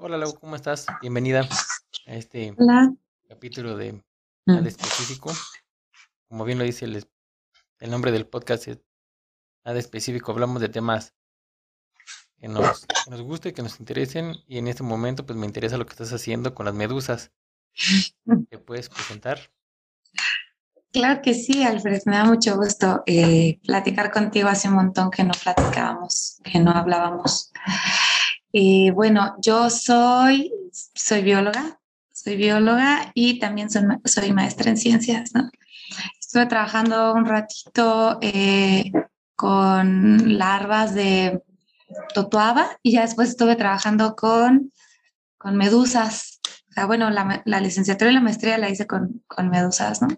hola Lau, ¿cómo estás? Bienvenida a este Hola. capítulo de Mm, Nada Específico. Como bien lo dice el, nombre del podcast, es Nada Específico. Hablamos de temas que nos, que nos guste, que nos interesen. Y en este momento, pues me interesa lo que estás haciendo con las medusas. ¿Te puedes presentar? Claro que sí, Alfred, me da mucho gusto eh, platicar contigo. Hace un montón que no platicábamos, que no hablábamos. Y bueno, yo soy, soy bióloga, soy bióloga y también soy, soy maestra en ciencias, ¿no? Estuve trabajando un ratito eh, con larvas de totuaba y ya después estuve trabajando con, con medusas. O sea, bueno, la, la licenciatura y la maestría la hice con, con medusas, ¿no?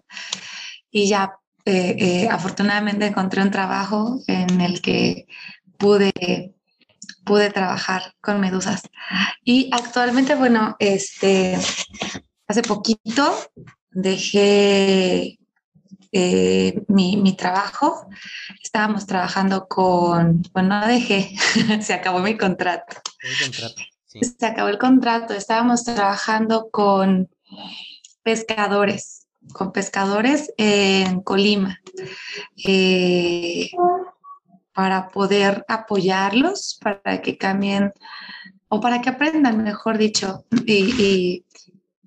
Y ya eh, eh, afortunadamente encontré un trabajo en el que pude, pude trabajar con medusas. Y actualmente, bueno, este, hace poquito dejé eh, mi, mi trabajo. Estábamos trabajando con, bueno, no dejé, se acabó mi contrato. El contrato. Sí. Se acabó el contrato. Estábamos trabajando con pescadores, con pescadores en Colima, eh, para poder apoyarlos, para que cambien o para que aprendan, mejor dicho, y, y-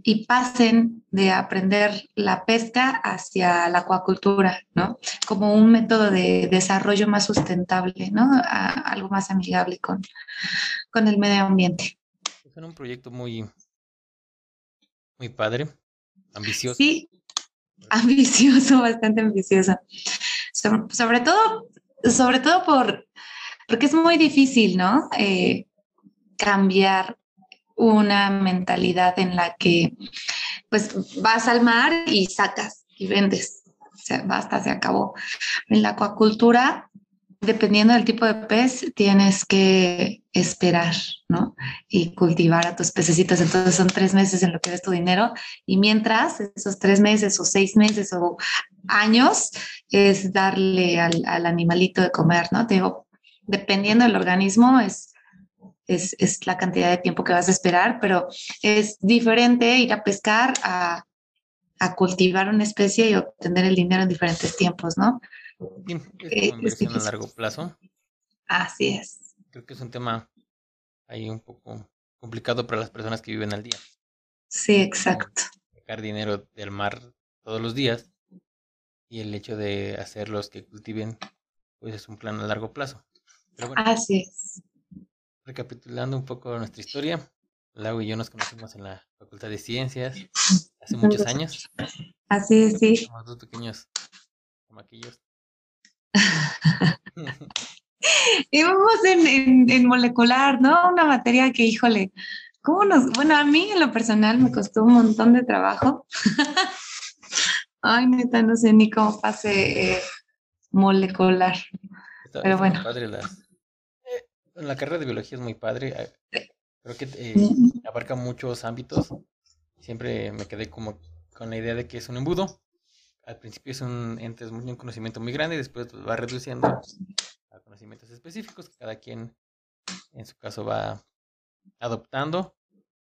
y pasen de aprender la pesca hacia la acuacultura, ¿no? Como un método de desarrollo más sustentable, ¿no? A- algo más amigable con, con el medio ambiente. Es un proyecto muy, muy padre, ambicioso. Sí, ambicioso, bastante ambicioso. Sobre todo, sobre todo por, porque es muy difícil, ¿no? Eh, cambiar una mentalidad en la que pues vas al mar y sacas y vendes. O sea, basta, se acabó. En la acuacultura, dependiendo del tipo de pez, tienes que esperar, ¿no? Y cultivar a tus pececitos. Entonces son tres meses en lo que ves tu dinero y mientras esos tres meses o seis meses o años es darle al, al animalito de comer, ¿no? Dependiendo del organismo es, es, es la cantidad de tiempo que vas a esperar, pero es diferente ir a pescar a, a cultivar una especie y obtener el dinero en diferentes tiempos, ¿no? Sí, es Eh, como es inversión a largo plazo. Así es. Creo que es un tema ahí un poco complicado para las personas que viven al día. Sí, exacto. Sacar dinero del mar todos los días y el hecho de hacerlos que cultiven, pues es un plan a largo plazo. Pero bueno, Así es. recapitulando un poco nuestra historia, Lau y yo nos conocimos en la Facultad de Ciencias hace muchos años. Así es, sí. Somos dos pequeños chamaquillos. Íbamos en, en, en molecular, ¿no? Una materia que, híjole, ¿cómo nos...? Bueno, a mí en lo personal me costó un montón de trabajo. Ay, neta, no sé ni cómo pase eh, molecular. Está- Pero está bueno. padre las- eh, la carrera de biología es muy padre. eh, Creo que eh, abarca muchos ámbitos. Siempre me quedé como con la idea de que es un embudo. Al principio es un, entras muy- un conocimiento muy grande y después va reduciendo a conocimientos específicos que cada quien en su caso va adoptando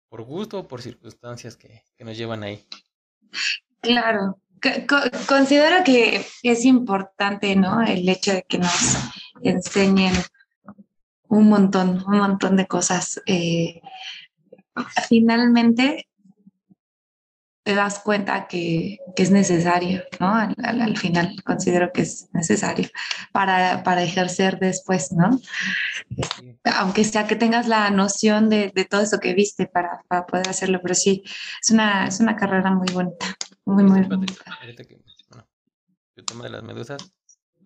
por gusto o por circunstancias que, que nos llevan ahí. Claro. Co- co- considero que es importante, ¿no? El hecho de que nos enseñen un montón, un montón de cosas. eh, finalmente te das cuenta que, que es necesario, ¿no? Al, al- al final considero que es necesario para, para ejercer después, ¿no? Sí, Aunque sea que tengas la noción de, de todo eso que viste para, para poder hacerlo, pero sí, es una, es una carrera muy bonita, muy, muy bonita. Ahorita que, bueno, el tema de las medusas,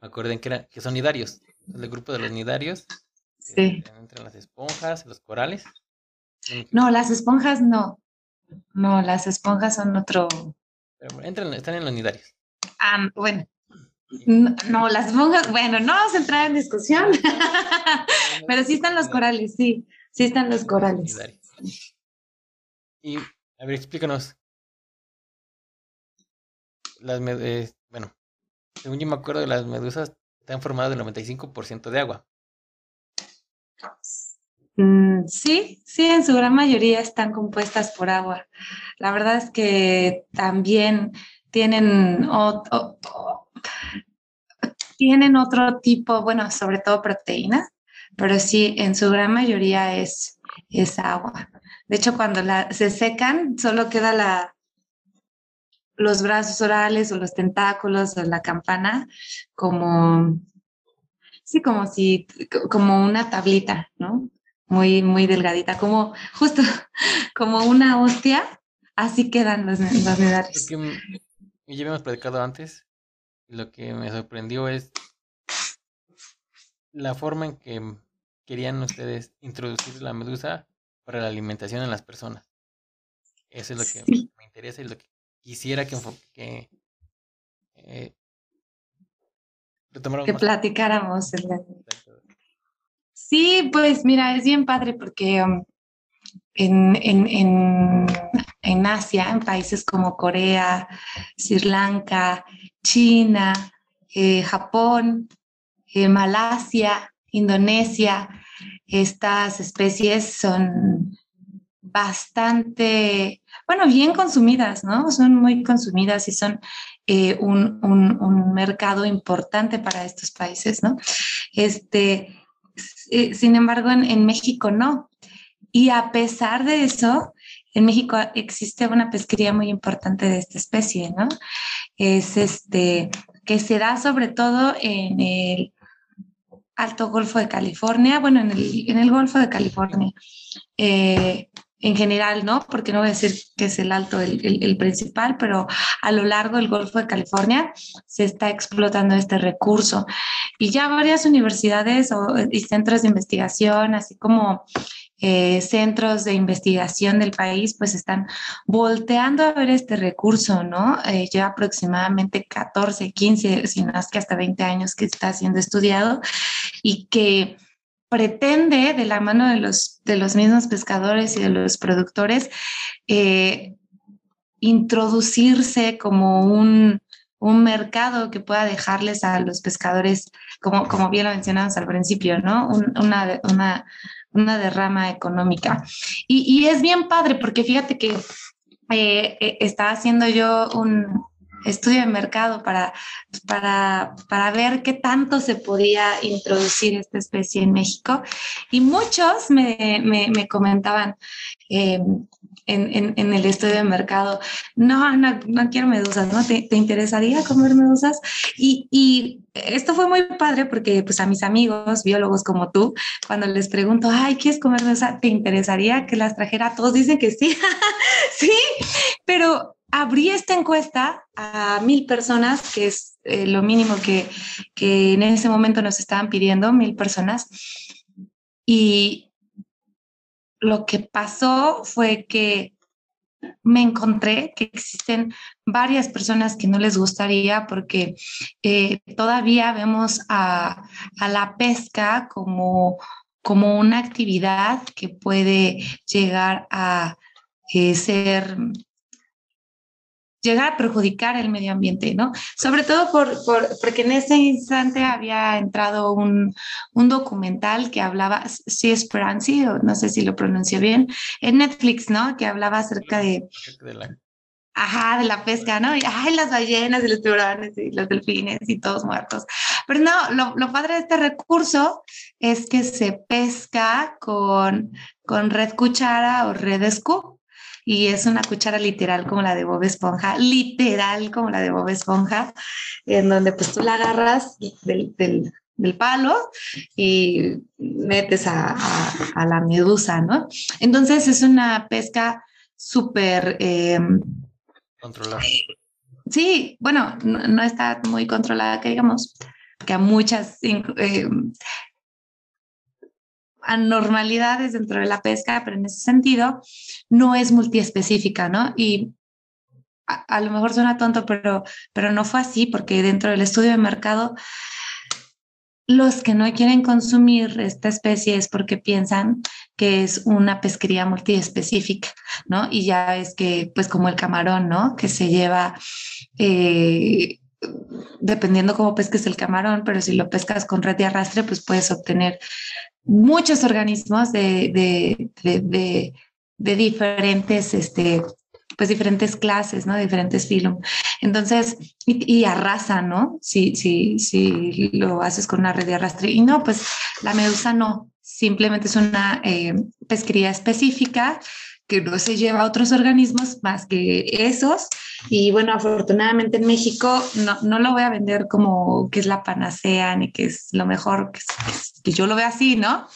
me acuerden que, era, que son nidarios. El grupo de los nidarios Sí. este, entran las esponjas, los corales. No, las esponjas no. No, las esponjas son otro. entran, están en los nidarios. Ah, bueno. No, no, las esponjas, bueno, no vamos a entrar en discusión. Pero sí están los corales, sí. Sí están los corales. Y, a ver, explícanos. Las eh, bueno, según yo me acuerdo, las medusas están formadas del 95% de agua. Mm, sí, sí, en su gran mayoría están compuestas por agua. La verdad es que también tienen, tienen otro tipo, bueno, sobre todo proteína, pero sí, en su gran mayoría es, es agua. De hecho, cuando se secan, solo queda la, los brazos orales o los tentáculos o la campana como, sí, como si, como una tablita, ¿no? Muy, muy delgadita, como justo como una hostia, así quedan los, los medallas. ya habíamos platicado antes, lo que me sorprendió es la forma en que querían ustedes introducir la medusa para la alimentación en las personas. Eso es lo que me interesa y lo que quisiera que, que eh, que platicáramos. Sí, pues mira, es bien padre porque um, en, en, en, Asia, en países como Corea, Sri Lanka, China, eh, Japón, eh, Malasia, Indonesia, estas especies son bastante, bueno, bien consumidas, ¿no? Son muy consumidas y son eh, un, un, mercado importante para estos países, ¿no? Este, eh, sin embargo, en, México no. Y a pesar de eso, en México existe una pesquería muy importante de esta especie, ¿no? Es este, que se da sobre todo en el Alto Golfo de California, bueno, en el, en el Golfo de California, eh, en general, ¿no? Porque no voy a decir que es el alto el, el, principal, pero a lo largo del Golfo de California se está explotando este recurso. Y ya varias universidades o, y centros de investigación, así como eh, centros de investigación del país pues están volteando a ver este recurso, ¿no? Eh, ya aproximadamente 14, 15, si no es que hasta 20 años que está siendo estudiado y que pretende de la mano de los, de los mismos pescadores y de los productores eh, introducirse como un, un mercado que pueda dejarles a los pescadores, como, como bien lo mencionamos al principio, ¿no? una, una, una derrama económica. Y, es bien padre porque fíjate que eh, eh, estaba haciendo yo un estudio de mercado para, para, para ver qué tanto se podía introducir esta especie en México y muchos me, me, comentaban, eh, en, en, el estudio de mercado, no, no, no quiero medusas, ¿no? ¿Te, ¿Te, interesaría comer medusas? Y, y, esto fue muy padre porque pues a mis amigos biólogos como tú, cuando les pregunto, ay, ¿quieres comer medusa? ¿Te interesaría que las trajera? Todos dicen que sí, sí, pero abrí esta encuesta a mil personas, que es eh, lo mínimo que, en ese momento nos estaban pidiendo, mil personas. Y lo que pasó fue que me encontré que existen varias personas que no les gustaría porque eh, todavía vemos a, la pesca como, como una actividad que puede llegar a eh, ser llegar a perjudicar el medio ambiente, ¿no? Sobre todo por, porque en ese instante había entrado un, un documental que hablaba, si es o no sé si lo pronuncio bien, en Netflix, ¿no? Que hablaba acerca de... Ajá, de la pesca, ¿no? Y ay, las ballenas y los tiburones y los delfines y todos muertos. Pero no, lo, lo padre de este recurso es que se pesca con, con red cuchara o red scoop y es una cuchara literal como la de Bob Esponja, literal como la de Bob Esponja, en donde pues tú la agarras del, del, del palo y metes a, a, la medusa, ¿no? Entonces es una pesca súper... Eh, controlada. Sí, bueno, no, está muy controlada, que digamos, que a muchas eh, anormalidades dentro de la pesca, pero en ese sentido no es multiespecífica, ¿no? Y a, lo mejor suena tonto, pero, pero no fue así, porque dentro del estudio de mercado, los que no quieren consumir esta especie es porque piensan que es una pesquería multiespecífica, ¿no? Y ya es que, pues como el camarón, ¿no? Que se lleva... Eh, dependiendo cómo pesques el camarón, pero si lo pescas con red de arrastre, pues puedes obtener muchos organismos de, de, de, diferentes, este, pues diferentes clases, ¿no? Diferentes filum. Entonces, y, arrasa, ¿no? Si, si, si lo haces con una red de arrastre. Y no, pues la medusa no, simplemente es una eh, pesquería específica que no se lleva a otros organismos más que esos. Y bueno, afortunadamente en México no, no lo voy a vender como que es la panacea ni que es lo mejor, que, yo lo veo así, ¿no?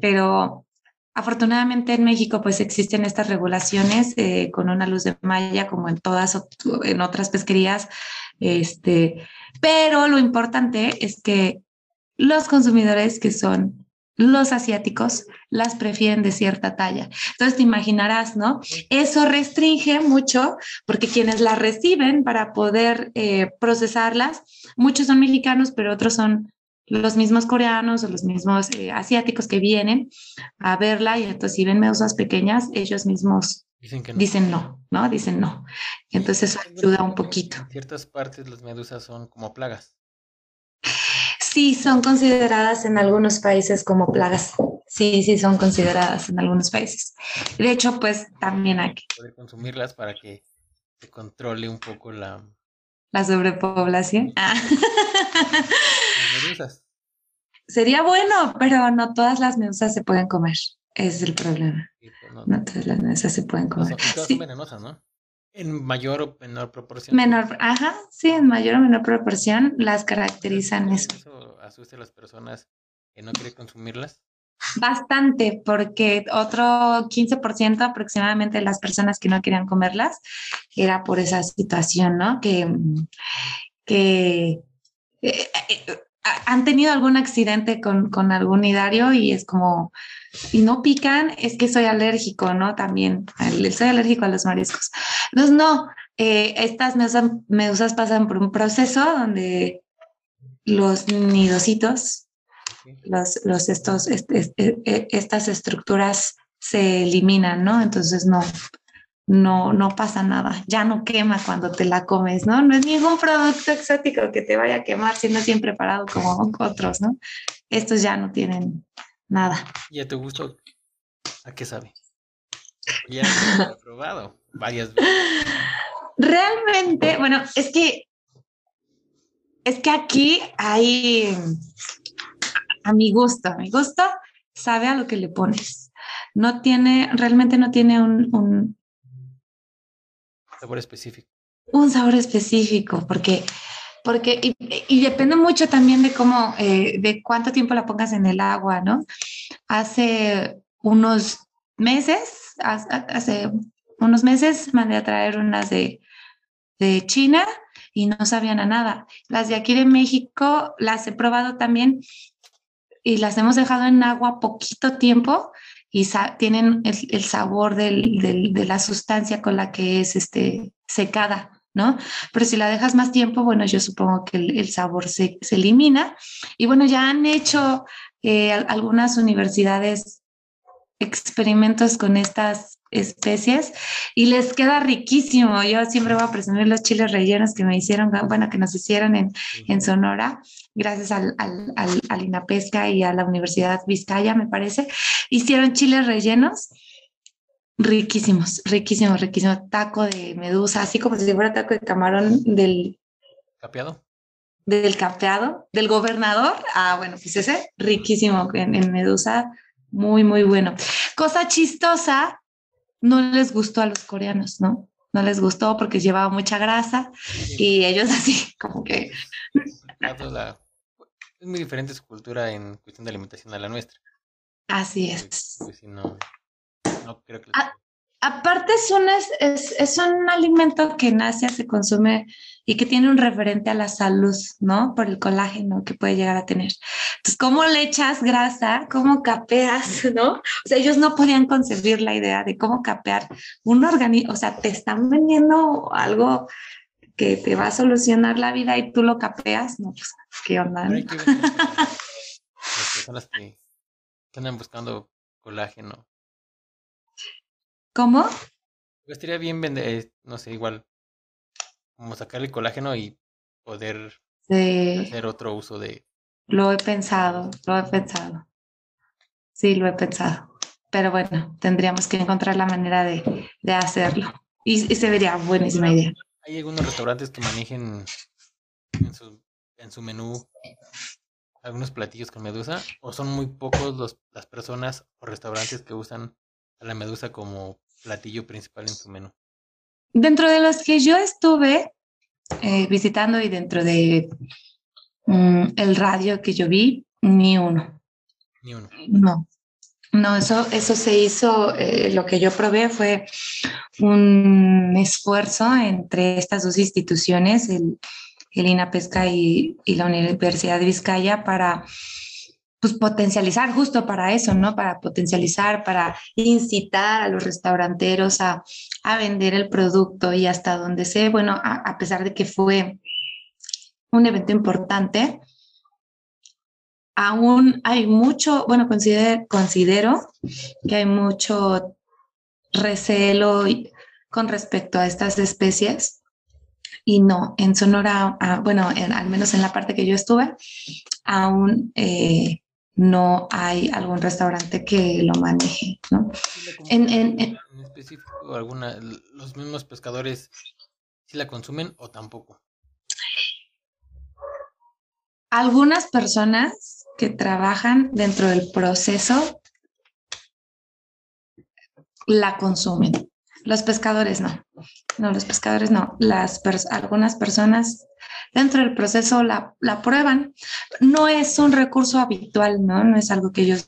Pero afortunadamente en México pues existen estas regulaciones eh, con una luz de malla como en todas en otras pesquerías, este, pero lo importante es que los consumidores que son los asiáticos las prefieren de cierta talla. Entonces te imaginarás, ¿no? Eso restringe mucho porque quienes las reciben para poder eh, procesarlas, muchos son mexicanos, pero otros son los mismos coreanos o los mismos eh, asiáticos que vienen a verla y entonces si ven medusas pequeñas, ellos mismos dicen, no. dicen no, ¿no? Dicen no. Entonces eso ayuda un poquito. En ciertas partes las medusas son como plagas. Sí, son consideradas en algunos países como plagas. Sí, sí, son consideradas en algunos países. De hecho, pues también hay que poder consumirlas para que se controle un poco la la sobrepoblación. Ah. medusas. Sería bueno, pero no todas las medusas se pueden comer. Ese es el problema. Pues, no, todas las medusas se pueden comer. todas son venenosas, ¿no? En mayor o menor proporción. Menor, ajá, sí, en mayor o menor proporción las caracterizan eso. ¿Eso asusta a las personas que no quieren consumirlas? Bastante, porque otro 15% aproximadamente de las personas que no querían comerlas era por esa situación, ¿no? Que, que eh, eh, han tenido algún accidente con, con algún hidario y es como, y no pican, es que soy alérgico, ¿no? También, soy alérgico a los mariscos. Entonces, no, eh, estas medusas, pasan por un proceso donde los nidositos, los, los estos, e, e, estas estructuras se eliminan, ¿no? Entonces, no, no, no pasa nada, ya no quema cuando te la comes, ¿no? No es ningún producto exótico que te vaya a quemar si no es bien preparado como otros, ¿no? Estos ya no tienen nada. ¿Y a tu gusto a qué sabe? Ya lo he probado varias veces. Realmente, bueno, es que es que aquí hay a mi gusto, a mi gusto, sabe a lo que le pones. No tiene, realmente no tiene un, un sabor específico. Un sabor específico, porque porque y, depende mucho también de cómo, eh, de cuánto tiempo la pongas en el agua, ¿no? Hace unos meses, hace unos meses mandé a traer unas de, de China y no sabían a nada. Las de aquí de México las he probado también y las hemos dejado en agua poquito tiempo y tienen el, sabor del, del, de la sustancia con la que es este, secada. ¿no? Pero si la dejas más tiempo, bueno, yo supongo que el, sabor se, se, elimina. Y bueno, ya han hecho eh, algunas universidades experimentos con estas especies y les queda riquísimo. Yo siempre voy a presumir los chiles rellenos que me hicieron, bueno, que nos hicieron en, en Sonora, gracias al, al, al, al, INAPESCA y a la Universidad Vizcaya, me parece. Hicieron chiles rellenos Riquísimos, riquísimos, riquísimo. Taco de medusa, así como si fuera taco de camarón del... ¿Capeado? Del capeado, del gobernador. Ah, bueno, pues ese, riquísimo en, medusa, muy, muy bueno. Cosa chistosa, no les gustó a los coreanos, ¿no? No les gustó porque llevaba mucha grasa y ellos así, como que... Es muy diferente su cultura en cuestión de alimentación a la nuestra. Así es. Pues, no, creo que... aparte es un, es, es, un alimento que en Asia se consume y que tiene un referente a la salud, ¿no? Por el colágeno que puede llegar a tener. Entonces, ¿cómo le echas grasa? ¿Cómo capeas? ¿No? O sea, ellos no podían concebir la idea de cómo capear un organismo, o sea, te están vendiendo algo que te va a solucionar la vida y tú lo capeas, no, pues, ¿qué onda? Las personas que, que andan buscando colágeno ¿Cómo? Estaría bien vender, eh, no sé, igual, como sacar el colágeno y poder hacer otro uso de... Lo he pensado, lo he pensado. sí, lo he pensado. Pero bueno, tendríamos que encontrar la manera de, de hacerlo. Y, y, se vería buenísima idea. ¿Hay algunos restaurantes que manejen en su, en su menú algunos platillos con medusa? ¿O son muy pocos los, las personas o restaurantes que usan a la medusa como platillo principal en su menú? Dentro de los que yo estuve eh, visitando y dentro de mm, el radio que yo vi, ni uno. Ni uno. No. No, eso, eso se hizo, eh, lo que yo probé fue un esfuerzo entre estas dos instituciones, el, el INAPESCA y, y la Universidad de Vizcaya, para pues potencializar justo para eso, ¿no? Para potencializar, para incitar a los restauranteros a, a vender el producto y hasta donde sé, bueno, a, pesar de que fue un evento importante, aún hay mucho, bueno, considero, considero que hay mucho recelo con respecto a estas especies y no, en Sonora, ah, bueno, en, al menos en la parte que yo estuve, aún eh, no hay algún restaurante que lo maneje, ¿no? En, en, en, en específico, alguna, los mismos pescadores si la consumen o tampoco. Algunas personas que trabajan dentro del proceso la consumen. Los pescadores no. No, los pescadores no. Las pers algunas personas dentro del proceso la, la, prueban. No es un recurso habitual, ¿no? No es algo que ellos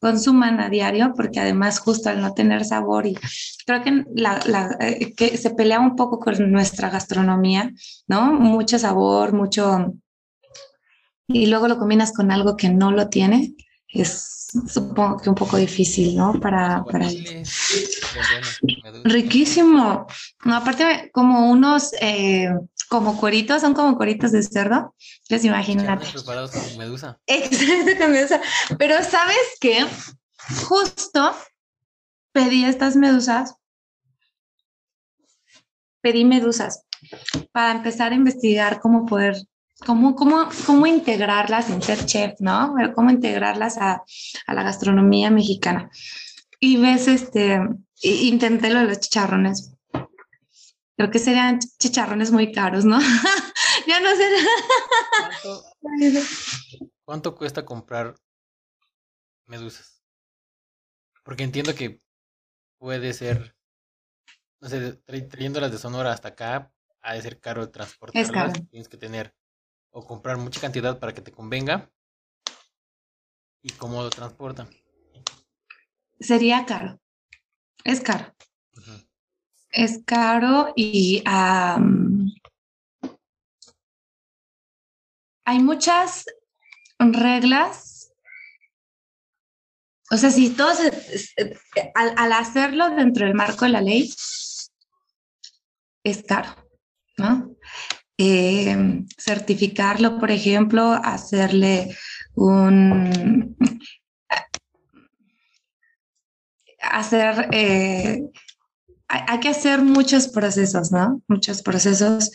consuman a diario, porque además justo al no tener sabor y creo que, la, la, eh, que se pelea un poco con nuestra gastronomía, ¿no? Mucho sabor, mucho... Y luego lo combinas con algo que no lo tiene, es supongo que un poco difícil, ¿no? Para, para riquísimo. No, aparte como unos eh, como cueritos, son como cueritos de cerdo. Les imaginan. preparados con medusa. Exacto, con medusa. Pero sabes qué? Justo pedí estas medusas. Pedí medusas para empezar a investigar cómo poder cómo, cómo, cómo integrarlas sin ser chef, ¿no? Cómo integrarlas a, a la gastronomía mexicana. Y ves, este, intenté lo de los chicharrones. Creo que serían chicharrones muy caros, ¿no? ya no sé. ¿Cuánto, ¿Cuánto cuesta comprar medusas? Porque entiendo que puede ser, no sé, trayéndolas de Sonora hasta acá, ha de ser caro transportarlas. Es caro. Tienes que tener o comprar mucha cantidad para que te convenga y cómo lo transportan. Sería caro. Es caro. Uh -huh. Es caro y hay muchas reglas. O sea, si todos, al, al hacerlo dentro del marco de la ley, es caro, ¿no? eh, certificarlo, por ejemplo, hacerle un... hacer... Eh, hay que hacer muchos procesos, ¿no? Muchos procesos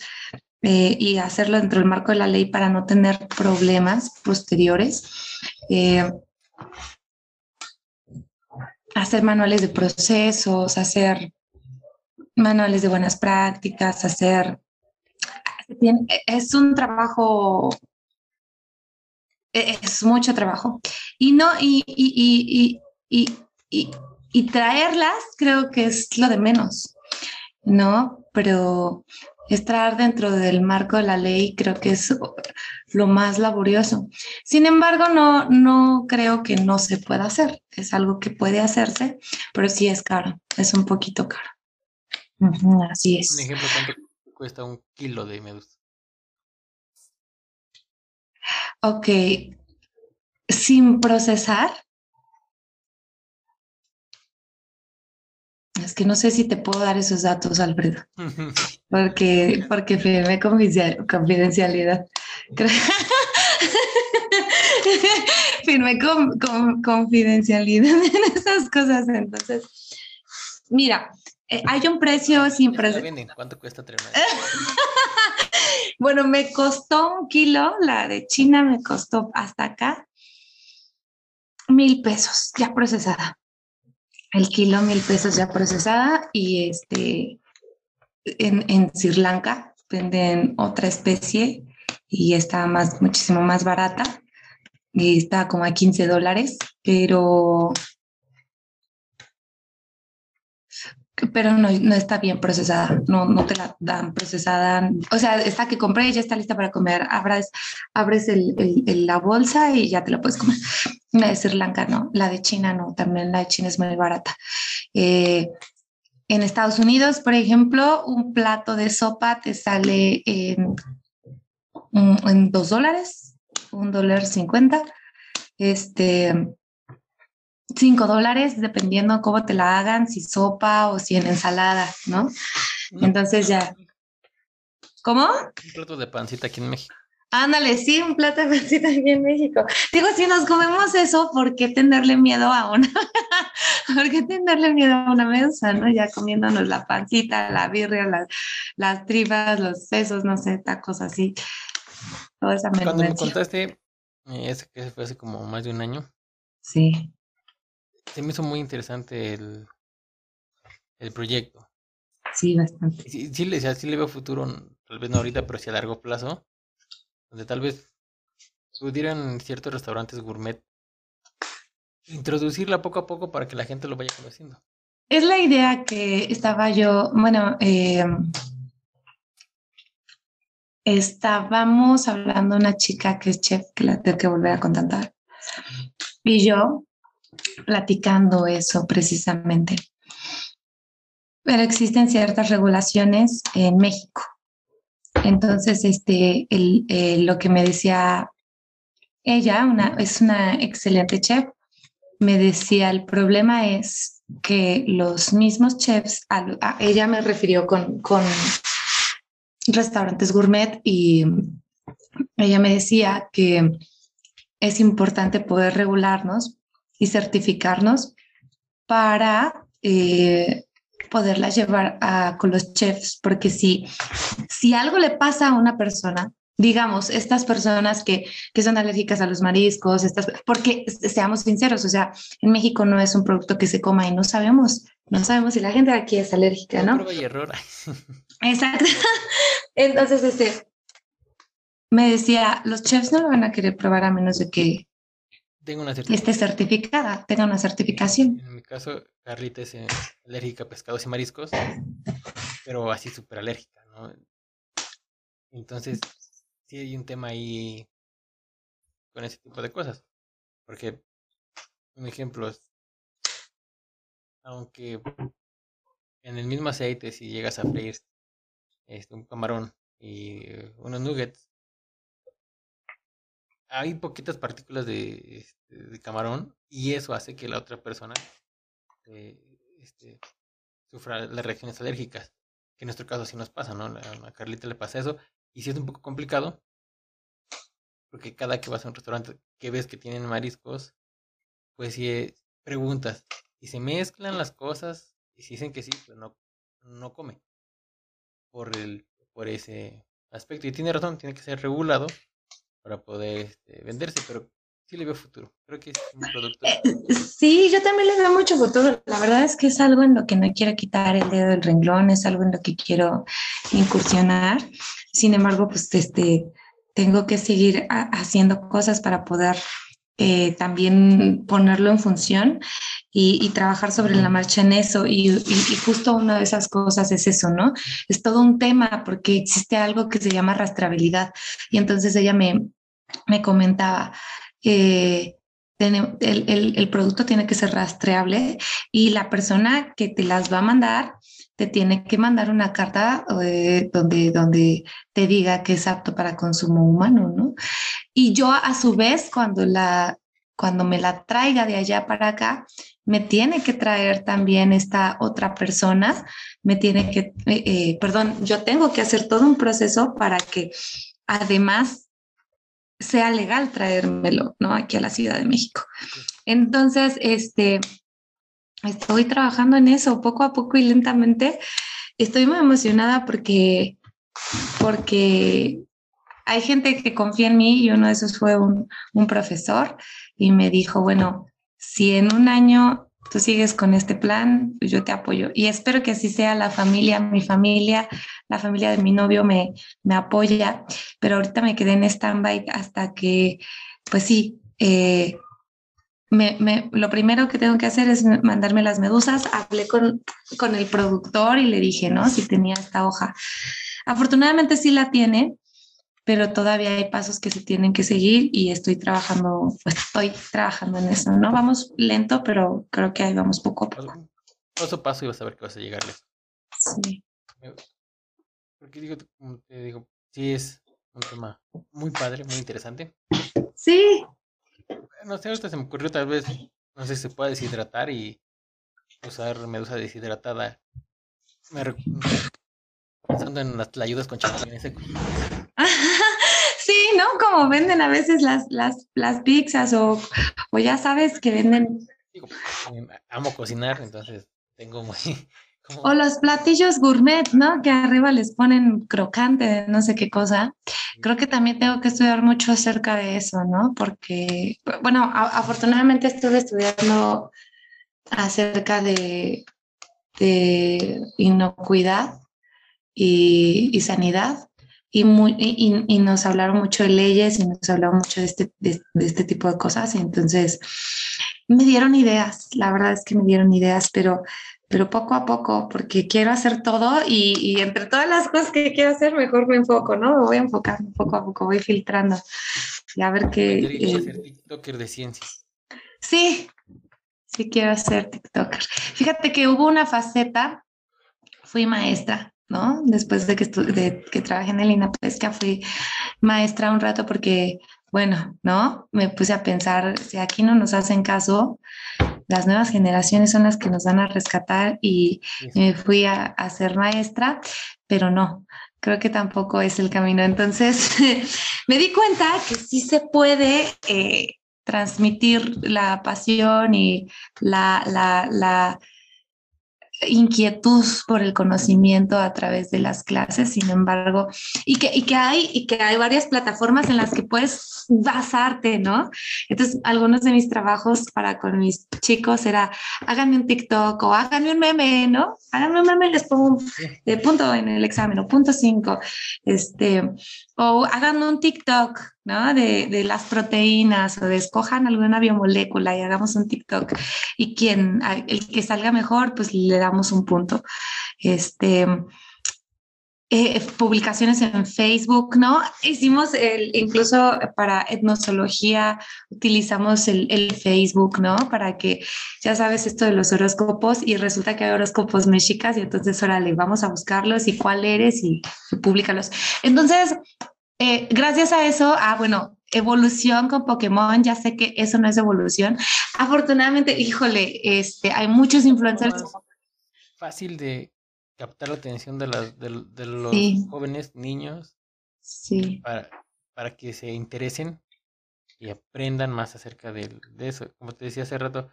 eh, y hacerlo dentro del marco de la ley para no tener problemas posteriores. Eh, hacer manuales de procesos, hacer manuales de buenas prácticas, hacer es un trabajo, e, es mucho trabajo. Y no, y, y, y, y, y traerlas creo que es lo de menos, ¿no? Pero estar dentro del marco de la ley creo que es lo más laborioso. Sin embargo, no, no creo que no se pueda hacer. Es algo que puede hacerse, pero sí es caro, es un poquito caro. Uh -huh, así es. Un ejemplo, ¿cuánto cuesta un kilo de medusa? Ok, sin procesar. Es que no sé si te puedo dar esos datos, Alfredo, porque, porque firmé confidencialidad. firmé con, con, confidencialidad en esas cosas, entonces, mira, eh, hay un precio sin precio. ¿Cuánto cuesta Bueno, me costó un kilo, la de China me costó hasta acá Mil pesos ya procesada. El kilo mil pesos ya procesada y este en, en Sri Lanka venden otra especie y está más, muchísimo más barata. Y está como a 15 dólares, pero pero no, no, está bien procesada, no, no te la dan procesada. O sea, esta que compré ya está lista para comer. Abres, abres el, el, la bolsa y ya te la puedes comer. La de Sri Lanka no, la de China no, también la de China es muy barata. Eh, en Estados Unidos, por ejemplo, un plato de sopa te sale en, en dos dólares, un dólar cincuenta. Este, 5 dólares, dependiendo cómo te la hagan, si sopa o si en ensalada, ¿no? Entonces ya. ¿Cómo? Un plato de pancita aquí en México. Ándale, sí, un plato de pancita aquí en México. Digo, si nos comemos eso, ¿por qué tenerle miedo a una? ¿Por qué tenerle miedo a una mesa, no? Ya comiéndonos la pancita, la birria, las, las tripas, los sesos, no sé, tacos así. Toda esa Cuando me contaste, eh, ese que fue hace como más de un año. Sí se me hizo muy interesante el, el proyecto. Sí, bastante. Sí, sí, le, sí le veo futuro, tal vez no ahorita, pero sí a largo plazo, donde tal vez pudieran ciertos restaurantes gourmet introducirla poco a poco para que la gente lo vaya conociendo. Es la idea que estaba yo, bueno, eh, estábamos hablando una chica que es chef, que la tengo que volver a contactar, y yo, platicando eso precisamente. Pero existen ciertas regulaciones en México. Entonces, este, el, lo que me decía ella, una, es una excelente chef, me decía, el problema es que los mismos chefs, ella me refirió con, con restaurantes gourmet y ella me decía que es importante poder regularnos y certificarnos para eh, poderlas llevar a, con los chefs, porque si, si algo le pasa a una persona, digamos, estas personas que, que son alérgicas a los mariscos, estas, porque seamos sinceros, o sea, en México no es un producto que se coma y no sabemos, no sabemos si la gente aquí es alérgica, ¿no? Prueba y error. Exacto. Entonces, este, me decía, los chefs no lo van a querer probar a menos de que tengo una Esté certificada, tenga una certificación. En mi caso, Carlita es eh, alérgica a pescados y mariscos, pero así súper alérgica, ¿no? Entonces, sí hay un tema ahí con ese tipo de cosas. Porque, un ejemplo es, aunque en el mismo aceite, si llegas a freír este, un camarón y unos nuggets, hay poquitas partículas de, este, de, camarón y eso hace que la otra persona eh, este, sufra las reacciones alérgicas. Que en nuestro caso sí nos pasa, ¿no? A Carlita le pasa eso. Y sí es un poco complicado, porque cada que vas a un restaurante que ves que tienen mariscos, pues si eh, preguntas y se mezclan las cosas y si dicen que sí, pues no, no come por, el, por ese aspecto. Y tiene razón, tiene que ser regulado para poder este, venderse, pero sí le veo futuro. Creo que es un producto. Sí, yo también le veo mucho futuro. La verdad es que es algo en lo que no quiero quitar el dedo del renglón, es algo en lo que quiero incursionar. Sin embargo, pues este, tengo que seguir haciendo cosas para poder eh, también ponerlo en función y, trabajar sobre la marcha en eso. Y, justo una de esas cosas es eso, ¿no? Es todo un tema porque existe algo que se llama rastreabilidad. Y entonces ella me, me comentaba, eh, el, producto tiene que ser rastreable y la persona que te las va a mandar te tiene que mandar una carta eh, donde, donde te diga que es apto para consumo humano, ¿no? Y yo a su vez, cuando, la, cuando me la traiga de allá para acá, me tiene que traer también esta otra persona, me tiene que, eh, eh, perdón, yo tengo que hacer todo un proceso para que además sea legal traérmelo, ¿no? Aquí a la Ciudad de México. Entonces, este, estoy trabajando en eso poco a poco y lentamente. Estoy muy emocionada porque, porque hay gente que confía en mí y uno de esos fue un, un profesor y me dijo, bueno, si en un año tú sigues con este plan, yo te apoyo. Y espero que así sea la familia, mi familia, la familia de mi novio me, me apoya, pero ahorita me quedé en stand-by hasta que, pues sí, eh, me, me, lo primero que tengo que hacer es mandarme las medusas. Hablé con, con el productor y le dije, ¿no? Si tenía esta hoja. Afortunadamente sí la tiene, pero todavía hay pasos que se tienen que seguir y estoy trabajando, pues estoy trabajando en eso, ¿no? Vamos lento, pero creo que ahí vamos poco a poco. Paso a paso y vas a ver que vas a llegarle. Sí. Porque digo, te digo, sí es un tema muy padre, muy interesante. Sí. No sé, ahorita se me ocurrió tal vez, no sé si se puede deshidratar y usar medusa deshidratada. Me pensando en las ayudas con champiñones secos. Sí, ¿no? Como venden a veces las, las, las pizzas o, o ya sabes que venden. amo cocinar, entonces tengo muy. O los platillos gourmet, ¿no? Que arriba les ponen crocante no sé qué cosa. Creo que también tengo que estudiar mucho acerca de eso, ¿no? Porque, bueno, afortunadamente estuve estudiando acerca de, de inocuidad y, y sanidad y, muy, y, y, nos hablaron mucho de leyes y nos hablaron mucho de este, de, de, este tipo de cosas. Y entonces me dieron ideas, la verdad es que me dieron ideas, pero, pero poco a poco, porque quiero hacer todo y, y entre todas las cosas que quiero hacer, mejor me enfoco, ¿no? Me voy a enfocar poco a poco, voy filtrando y a ver qué... Eh, ser TikToker de ciencias. Sí, sí quiero ser TikToker. Fíjate que hubo una faceta, fui maestra ¿no? Después de que, de que trabajé en el INAPESCA fui maestra un rato porque, bueno, ¿no? Me puse a pensar, si aquí no nos hacen caso, las nuevas generaciones son las que nos van a rescatar y me fui a, a ser maestra, pero no, creo que tampoco es el camino. Entonces, me di cuenta que sí se puede eh, transmitir la pasión y la, la, la inquietud por el conocimiento a través de las clases, sin embargo, y que, y que, hay, y que hay varias plataformas en las que puedes basarte, ¿no? Entonces, algunos de mis trabajos para con mis chicos era, háganme un TikTok o háganme un meme, ¿no? Háganme un meme, les pongo un eh, punto en el examen o punto cinco, este, o háganme un TikTok, ¿no? De, de, las proteínas o de escojan alguna biomolécula y hagamos un TikTok. Y quien, el que salga mejor, pues le damos un punto. Este, eh, publicaciones en Facebook, ¿no? Hicimos el, incluso para etnosología, utilizamos el, el, Facebook, ¿no? Para que, ya sabes, esto de los horóscopos y resulta que hay horóscopos mexicas y entonces, órale, vamos a buscarlos y cuál eres y, y públicalos. Entonces, eh, gracias a eso, ah, bueno, evolución con Pokémon, ya sé que eso no es evolución. Afortunadamente, híjole, este, hay muchos influencers. Fácil de captar la atención de, las, de, de los sí. jóvenes, niños, sí. para, para que se interesen y aprendan más acerca de, de, eso. Como te decía hace rato,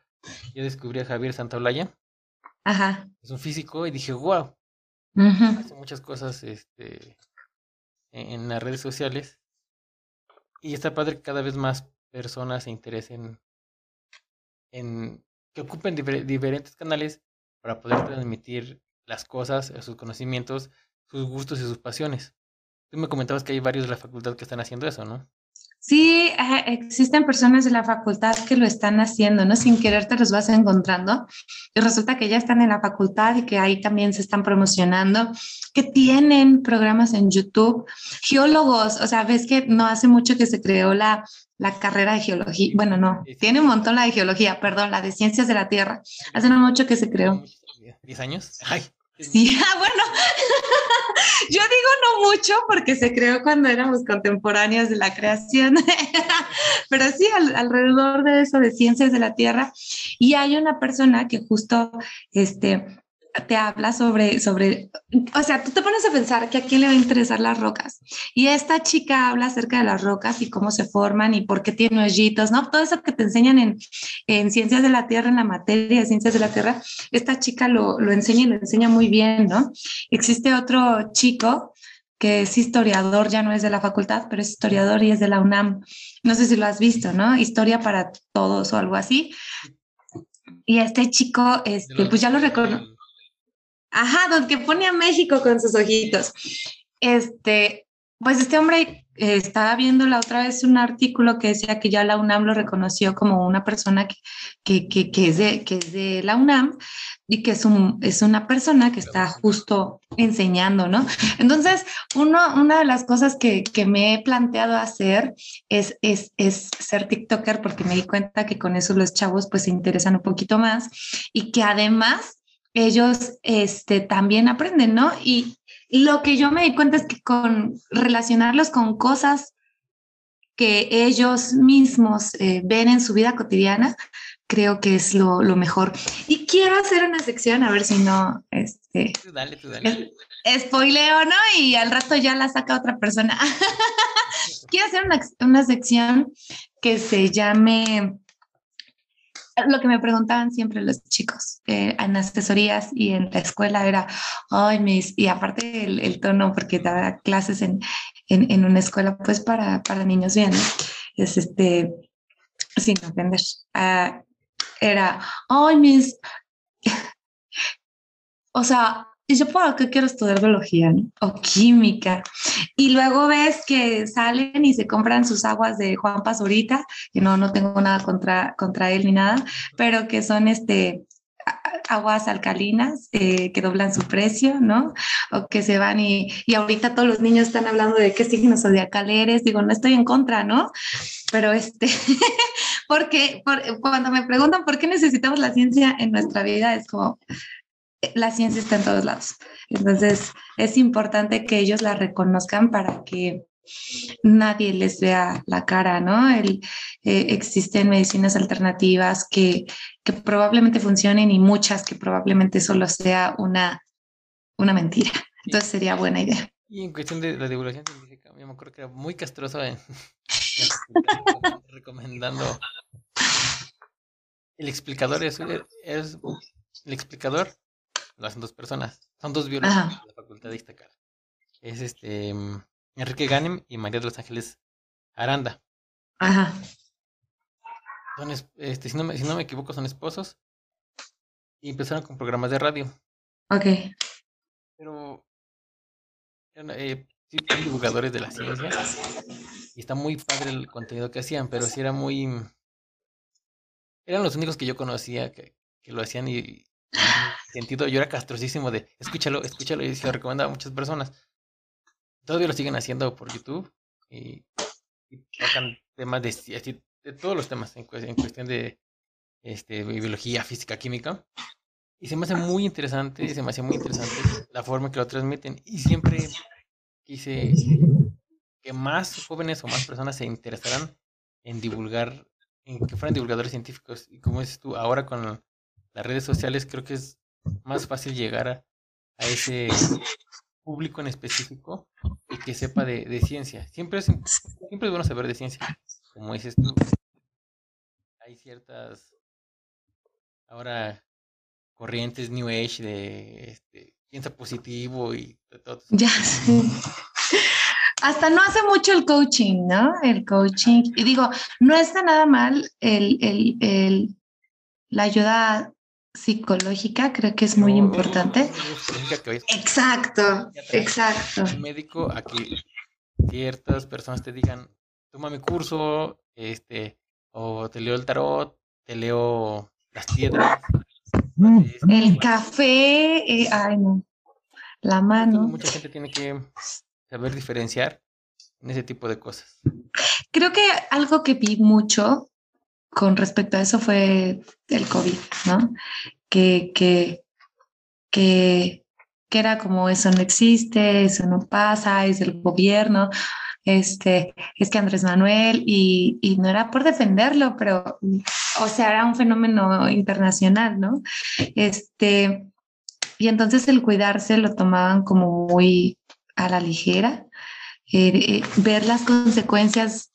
yo descubrí a Javier Santaolalla. Ajá. Es un físico y dije, wow, uh -huh. hace muchas cosas este, en las redes sociales. Y está padre que cada vez más personas se interesen en que ocupen difer diferentes canales para poder transmitir las cosas, sus conocimientos, sus gustos y sus pasiones. Tú me comentabas que hay varios de la facultad que están haciendo eso, ¿no? Sí, existen personas de la facultad que lo están haciendo, ¿no? Sin querer te los vas encontrando y resulta que ya están en la facultad y que ahí también se están promocionando, que tienen programas en YouTube, geólogos, o sea, ves que no hace mucho que se creó la, la carrera de geología, bueno, no, tiene un montón la de geología, perdón, la de ciencias de la Tierra, hace no mucho que se creó. ¿10 años? Ay. Sí, ah, bueno, yo digo no mucho porque se creó cuando éramos contemporáneos de la creación, pero sí al, alrededor de eso de ciencias de la Tierra. Y hay una persona que justo este, te habla sobre, sobre, o sea, tú te pones a pensar que a quién le va a interesar las rocas. Y esta chica habla acerca de las rocas y cómo se forman y por qué tienen hoyitos, ¿no? Todo eso que te enseñan en, en ciencias de la Tierra, en la materia de ciencias de la Tierra, esta chica lo, lo enseña y lo enseña muy bien, ¿no? Existe otro chico que es historiador, ya no es de la facultad, pero es historiador y es de la UNAM. No sé si lo has visto, ¿no? Historia para todos o algo así. Y este chico, este, pues ya lo reconozco. Ajá, donde pone a México con sus ojitos. Este, pues este hombre eh, estaba viendo la otra vez un artículo que decía que ya la UNAM lo reconoció como una persona que, que, que, es, de, que es de la UNAM y que es, un, es una persona que está justo enseñando, ¿no? Entonces, uno, una de las cosas que, que me he planteado hacer es, es, es, ser TikToker porque me di cuenta que con eso los chavos pues se interesan un poquito más y que además ellos este, también aprenden, ¿no? Y, lo que yo me di cuenta es que con relacionarlos con cosas que ellos mismos eh, ven en su vida cotidiana, creo que es lo, mejor. Y quiero hacer una sección, a ver si no, este, dale, tú dale. spoileo, ¿no? Y al rato ya la saca otra persona. quiero hacer una, una sección que se llame lo que me preguntaban siempre los chicos eh, en asesorías y en la escuela era, ay, mis, y aparte el, tono, porque daba clases en, en, una escuela, pues para, para niños bien, es este, sin ofender, uh, era, ay, mis, o sea, y yo, ¿por qué quiero estudiar biología o química? Y luego ves que salen y se compran sus aguas de Juan Pazurita, que no, no tengo nada contra, contra él ni nada, pero que son este, aguas alcalinas eh, que doblan su precio, ¿no? O que se van y, y ahorita todos los niños están hablando de qué signos zodiacal eres. Digo, no estoy en contra, ¿no? Pero este, porque cuando me preguntan por qué necesitamos la ciencia en nuestra vida, es como, la ciencia está en todos lados. Entonces, es importante que ellos la reconozcan para que nadie les vea la cara, ¿no? El, eh, existen medicinas alternativas que, que, probablemente funcionen y muchas que probablemente solo sea una, una mentira. Entonces, sería buena idea. Y en cuestión de la divulgación científica, yo me acuerdo que era muy castroso en, recomendando el explicador es, es el explicador lo hacen dos personas. Son dos biólogos de la Facultad de Iztacar. Es este Enrique Ganem y María de los Ángeles Aranda. Ajá. Son, este, si, no me, si no me equivoco, son esposos. Y empezaron con programas de radio. Ok. Pero eh, sí, son divulgadores de la ciencia. Y está muy padre el contenido que hacían, pero sí era muy... Eran los únicos que yo conocía que, que lo hacían y, sentido, yo era castrosísimo de escúchalo, escúchalo y se lo recomendaba a muchas personas. Todavía lo siguen haciendo por YouTube y, tocan temas de, de, todos los temas en, cuestión de este, biología, física, química. Y se me hace muy interesante, se me hace muy interesante la forma que lo transmiten. Y siempre quise que más jóvenes o más personas se interesaran en divulgar, en que fueran divulgadores científicos. Y como dices tú, ahora con las redes sociales creo que es más fácil llegar a, ese público en específico y que sepa de, ciencia. Siempre es, siempre es bueno saber de ciencia. Como dices tú, hay ciertas ahora corrientes New Age de este, piensa positivo y todo. Ya, Hasta no hace mucho el coaching, ¿no? El coaching. Y digo, no está nada mal el, el, el, la ayuda psicológica, creo que es muy importante. exacto, exacto. Un médico a que ciertas personas te digan, toma mi curso, este, o te leo el tarot, te leo las piedras. El café, eh, ay no, la mano. Mucha gente tiene que saber diferenciar en ese tipo de cosas. Creo que algo que vi mucho con respecto a eso fue el COVID, ¿no? Que, que, que, que era como eso no existe, eso no pasa, es el gobierno, este, es que Andrés Manuel, y, y, no era por defenderlo, pero, o sea, era un fenómeno internacional, ¿no? Este, y entonces el cuidarse lo tomaban como muy a la ligera, eh, eh, ver las consecuencias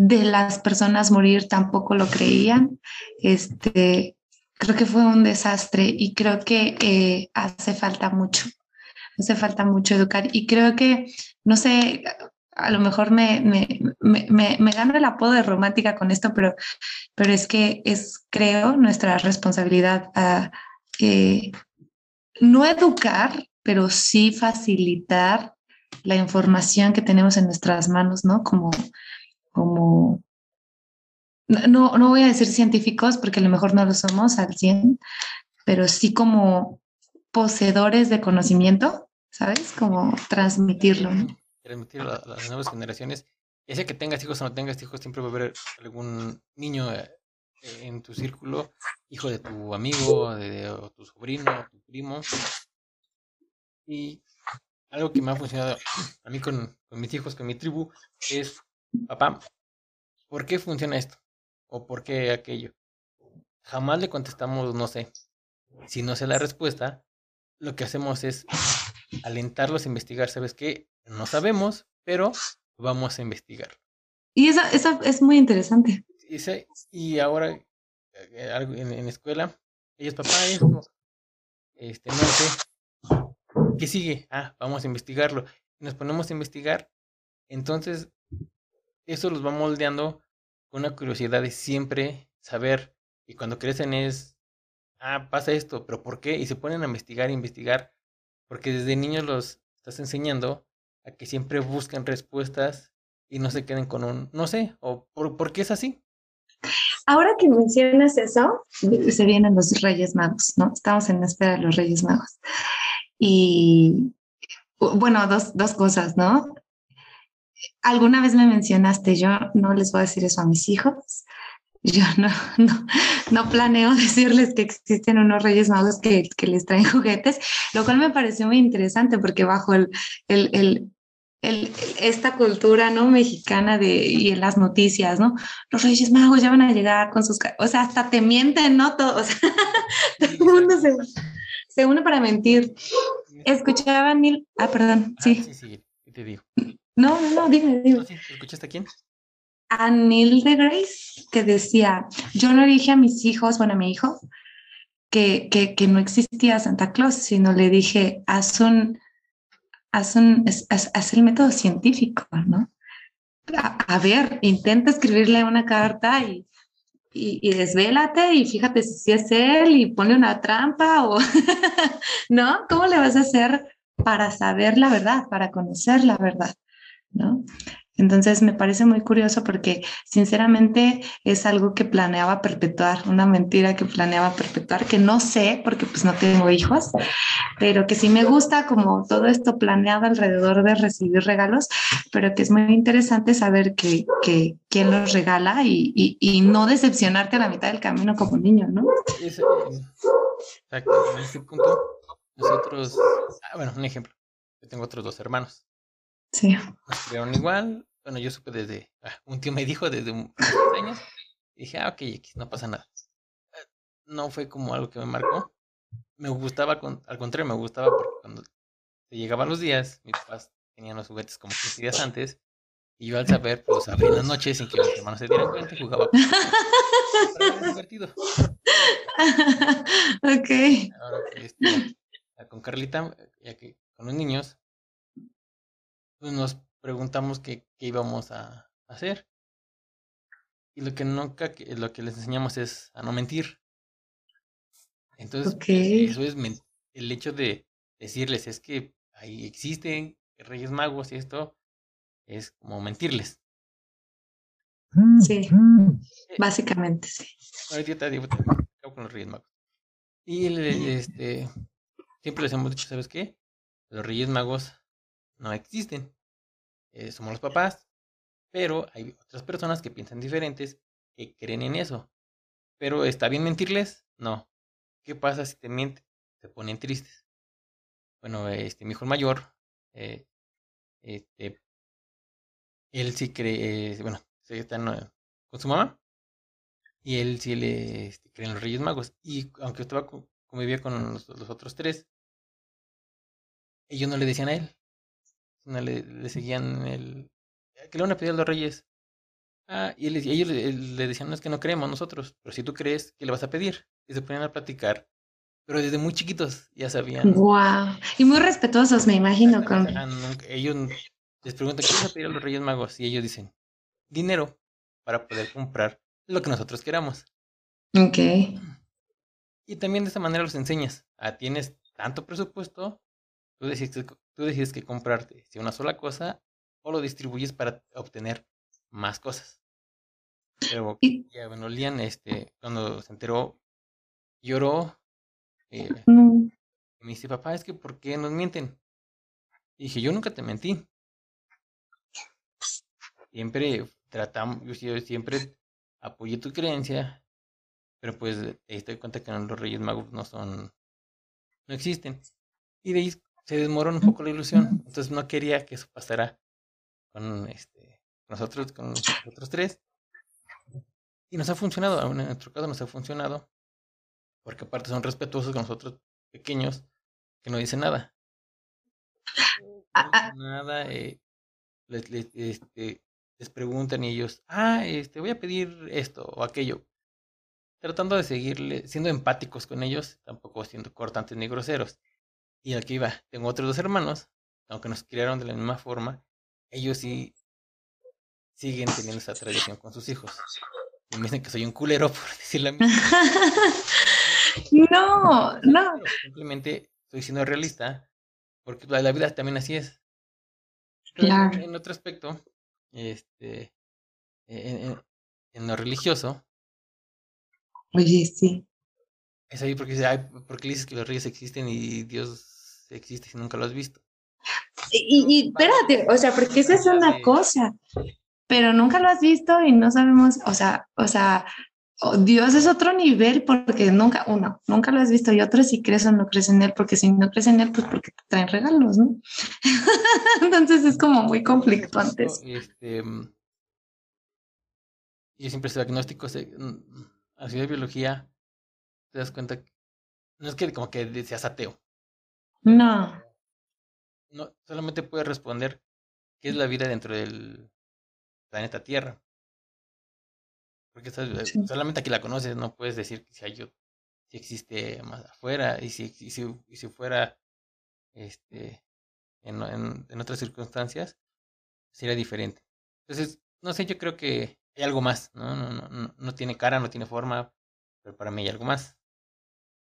de las personas morir tampoco lo creían. Este, creo que fue un desastre y creo que eh, hace falta mucho, hace falta mucho educar y creo que, no sé, a lo mejor me, me, me, me, gano el apodo de romántica con esto, pero, pero es que es, creo, nuestra responsabilidad eh, no educar, pero sí facilitar la información que tenemos en nuestras manos, ¿no? Como, como, no, no voy a decir científicos porque a lo mejor no lo somos al 100, pero sí como poseedores de conocimiento, ¿sabes? Como transmitirlo. Transmitirlo a las nuevas generaciones. Ya sea que tengas hijos o no tengas hijos, siempre va a haber algún niño eh, en tu círculo, hijo de tu amigo, de, tu sobrino, tu primo. Y algo que me ha funcionado a mí con, con mis hijos, con mi tribu, es, papá, ¿por qué funciona esto? ¿O por qué aquello? Jamás le contestamos, no sé. Si no sé la respuesta, lo que hacemos es alentarlos a investigar. ¿Sabes qué? No sabemos, pero vamos a investigar. Y eso, eso es muy interesante. Y, ahora, eh, en, en escuela, ellos, papá, este, no sé, ¿qué sigue? Ah, vamos a investigarlo. Nos ponemos a investigar, entonces eso los va moldeando con una curiosidad de siempre saber. Y cuando crecen es, ah, pasa esto, pero ¿por qué? Y se ponen a investigar, investigar, porque desde niños los estás enseñando a que siempre busquen respuestas y no se queden con un, no sé, o por, ¿por qué es así? Ahora que mencionas eso, se vienen los Reyes Magos, ¿no? Estamos en espera de los Reyes Magos. Y bueno, dos, dos cosas, ¿no? Alguna vez me mencionaste, yo no les voy a decir eso a mis hijos, yo no, no, no, planeo decirles que existen unos reyes magos que, que, les traen juguetes, lo cual me pareció muy interesante porque bajo el, el, el, el, esta cultura no mexicana de y en las noticias, ¿no? Los Reyes Magos ya van a llegar con sus, o sea, hasta te mienten, ¿no? Todo, o sea, todo el mundo se, se, une para mentir. Escuchaba Neil, ah, perdón, ah, sí. sí, sí, te digo? No, no, no, dime, dime. ¿Escuchaste a quién? A Neil de Grace, que decía, yo no dije a mis hijos, bueno, a mi hijo, que, que, que no existía Santa Claus, sino le dije, haz un haz, un, el método científico, ¿no? A, ver, intenta escribirle una carta y, y, y, desvélate y fíjate si es él y ponle una trampa o, ¿no? ¿Cómo le vas a hacer para saber la verdad, para conocer la verdad, ¿no? Entonces me parece muy curioso porque sinceramente es algo que planeaba perpetuar, una mentira que planeaba perpetuar, que no sé porque pues no tengo hijos, pero que sí me gusta como todo esto planeado alrededor de recibir regalos, pero que es muy interesante saber que, que quién los regala y, y, y, no decepcionarte a la mitad del camino como niño, ¿no? exacto, en este punto nosotros, ah, bueno, un ejemplo, yo tengo otros dos hermanos. Sí. Nos criaron igual, bueno, yo supe desde, ah, un tío me dijo desde un años, y dije, ah, ok, no pasa nada. Eh, no fue como algo que me marcó. Me gustaba, al contrario, me gustaba porque cuando llegaban los días, mis papás tenían los juguetes como 15 días antes, y yo al saber, pues abrí en las noches sin que mis hermanos se dieran cuenta y jugaba con Era divertido. ok. Ahora, este, con Carlita, ya que con los niños, pues nos preguntamos qué, qué íbamos a hacer. Y lo que nunca, lo que les enseñamos es a no mentir. Entonces, eso es el hecho de decirles, es que ahí existen Reyes Magos y esto es como mentirles. Sí, eh, básicamente sí. Ahorita digo, con los Reyes Magos. Y este, siempre les hemos dicho, ¿sabes qué? Los Reyes Magos no existen. Eh, somos los papás, pero hay otras personas que piensan diferentes, que creen en eso. Pero ¿está bien mentirles? No. ¿Qué pasa si te mienten? Se ponen tristes. Bueno, este, mi hijo mayor, eh, este, él sí cree, bueno, se está con su mamá, y él sí le este, cree en los Reyes Magos. Y aunque estaba convivía con los, los otros tres, ellos no le decían a él no le, seguían el... que le van a pedir a los reyes? Ah, y ellos le, decían, no es que no creemos nosotros, pero si tú crees, ¿qué le vas a pedir? Y se ponían a platicar, pero desde muy chiquitos ya sabían. Wow. Y muy respetuosos, me imagino. Con... Ellos les preguntan, ¿qué vas a pedir a los Reyes Magos? Y ellos dicen, dinero para poder comprar lo que nosotros queramos. Ok. Y también de esa manera los enseñas. Ah, tienes tanto presupuesto, tú decides, tú decides que comprarte si una sola cosa o lo distribuyes para obtener más cosas. Pero ya, bueno, Lian, este, cuando se enteró, lloró. Eh, me dice, papá, es que ¿por qué nos mienten? Y dije, yo nunca te mentí. Siempre tratamos, yo siempre apoyé tu creencia, pero pues te diste cuenta que los Reyes Magos no son, no existen. Y de ahí se desmoró un poco la ilusión. Entonces no quería que eso pasara con este nosotros, con nosotros tres. Y nos ha funcionado, en nuestro caso nos ha funcionado, porque aparte son respetuosos con nosotros pequeños, que no dicen nada. Ah, ah. nada, eh, les, este, les preguntan y ellos, ah, este, voy a pedir esto o aquello. Tratando de seguirle, siendo empáticos con ellos, tampoco siendo cortantes ni groseros. Y aquí iba, tengo otros dos hermanos, aunque nos criaron de la misma forma, ellos sí siguen teniendo esa tradición con sus hijos. Y me dicen que soy un culero por decir la misma. no, no. Simplemente estoy siendo realista, porque la vida también así es. Claro. En, otro aspecto, este, en, en, lo religioso. Oye, sí. Es ahí porque, ay, porque dices que los reyes existen y Dios existe si nunca lo has visto. Y, y espérate, o sea, porque esa es una cosa, pero nunca lo has visto y no sabemos, o sea, o sea, Dios es otro nivel porque nunca, uno, nunca lo has visto y otro si crees o no crees en él, porque si no crees en él, pues porque te traen regalos, ¿no? Entonces es como muy conflictuante. Este, yo siempre soy agnóstico, así de biología, te das cuenta, no es que como que seas ateo. No no solamente puede responder qué es la vida dentro del planeta Tierra. Porque eh, solamente aquí la conoces, no puedes decir si hay si existe más afuera y si, y si, y si fuera este en, en, en, otras circunstancias sería diferente. Entonces, no sé, yo creo que hay algo más, ¿no? No, no, no, no tiene cara, no tiene forma, pero para mí hay algo más.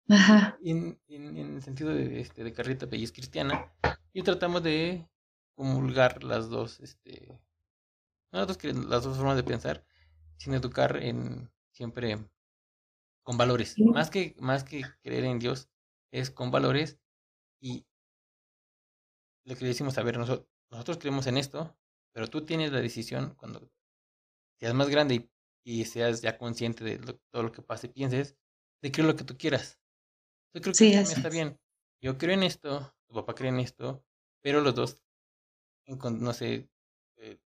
Ajá. En, en, en el sentido de, este, de Carrita Pelliz cristiana, y tratamos de comulgar las dos, este, las dos formas de pensar, sin educar en siempre con valores. Más que, más que creer en Dios, es con valores y lo que decimos, a ver, nosotros, nosotros creemos en esto, pero tú tienes la decisión cuando seas más grande y, seas ya consciente de todo lo que pase, pienses, de creer lo que tú quieras. Yo creo que sí, está bien. Yo creo en esto, tu papá cree en esto, pero los dos, no sé, eh,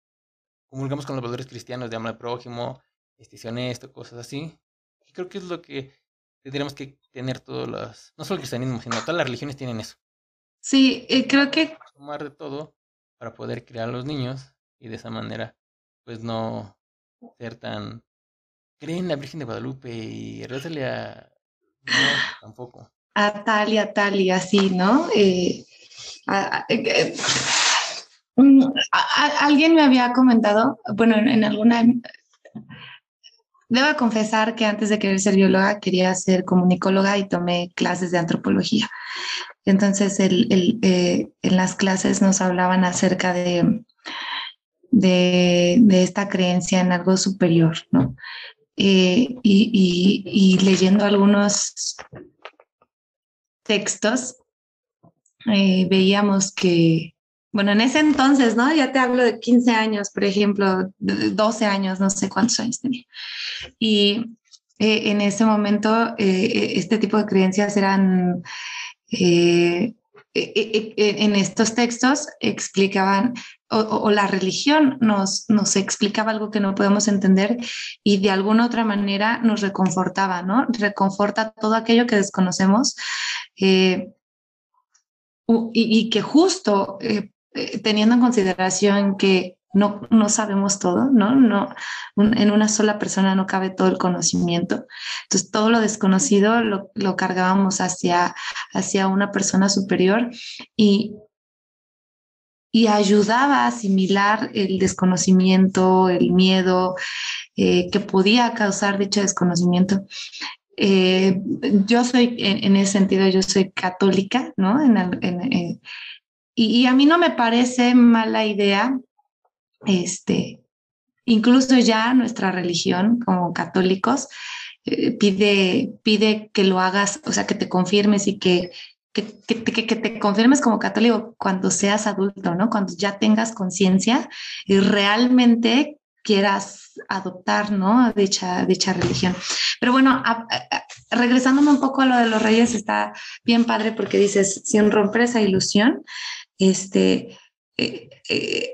comulgamos con los valores cristianos de amor al prójimo, este, honesto, cosas así. Y creo que es lo que tendríamos que tener todas las, no solo el cristianismo, sino todas las religiones tienen eso. Sí, eh, creo que... Tomar de todo para poder criar a los niños y de esa manera, pues no ser tan... Creen en la Virgen de Guadalupe y rezale a... No, tampoco a tal y a tal y así, ¿no? Eh, eh, mm, alguien me había comentado, bueno, en, alguna... Debo confesar que antes de querer ser bióloga quería ser comunicóloga y tomé clases de antropología. Entonces, eh, en las clases nos hablaban acerca de, de, esta creencia en algo superior, ¿no? y, leyendo algunos textos, eh, veíamos que, bueno, en ese entonces, ¿no? Ya te hablo de 15 años, por ejemplo, 12 años, no sé cuántos años tenía. Y eh, en ese momento, eh, este tipo de creencias eran, en estos textos explicaban o, la religión nos, nos explicaba algo que no podemos entender y de alguna otra manera nos reconfortaba, ¿no? Reconforta todo aquello que desconocemos eh, y, que justo eh, eh, teniendo en consideración que no, no sabemos todo, ¿no? no en una sola persona no cabe todo el conocimiento. Entonces, todo lo desconocido lo, lo cargábamos hacia, hacia una persona superior y y ayudaba a asimilar el desconocimiento, el miedo eh, que podía causar dicho desconocimiento. Eh, yo soy, en, ese sentido, yo soy católica, ¿no? En, y, a mí no me parece mala idea, este, incluso ya nuestra religión como católicos eh, pide, pide que lo hagas, o sea, que te confirmes y que que, te confirmes como católico cuando seas adulto, ¿no? Cuando ya tengas conciencia y realmente quieras adoptar, ¿no? Dicha, dicha religión. Pero bueno, regresándome un poco a lo de los reyes, está bien padre porque dices, sin romper esa ilusión, este, eh, eh,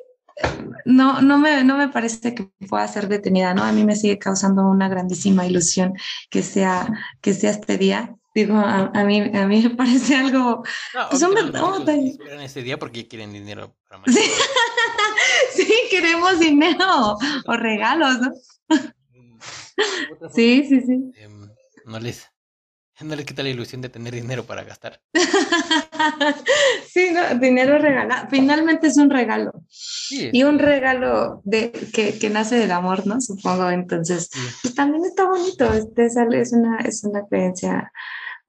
no, no, me, no me parece que pueda ser detenida, ¿no? A mí me sigue causando una grandísima ilusión que sea, que sea este día. Digo, a, mí, a mí me parece algo... No, pues, esperan ese día porque quieren dinero para mañana. Sí. queremos dinero o regalos, ¿no? Mm, sí, sí, sí. Em, no les no le quita la ilusión de tener dinero para gastar. sí, no, dinero regalado. Finalmente es un regalo. y un regalo de, que, que, nace del amor, ¿no? Supongo. Entonces, pues, también está bonito. Este es una, es una creencia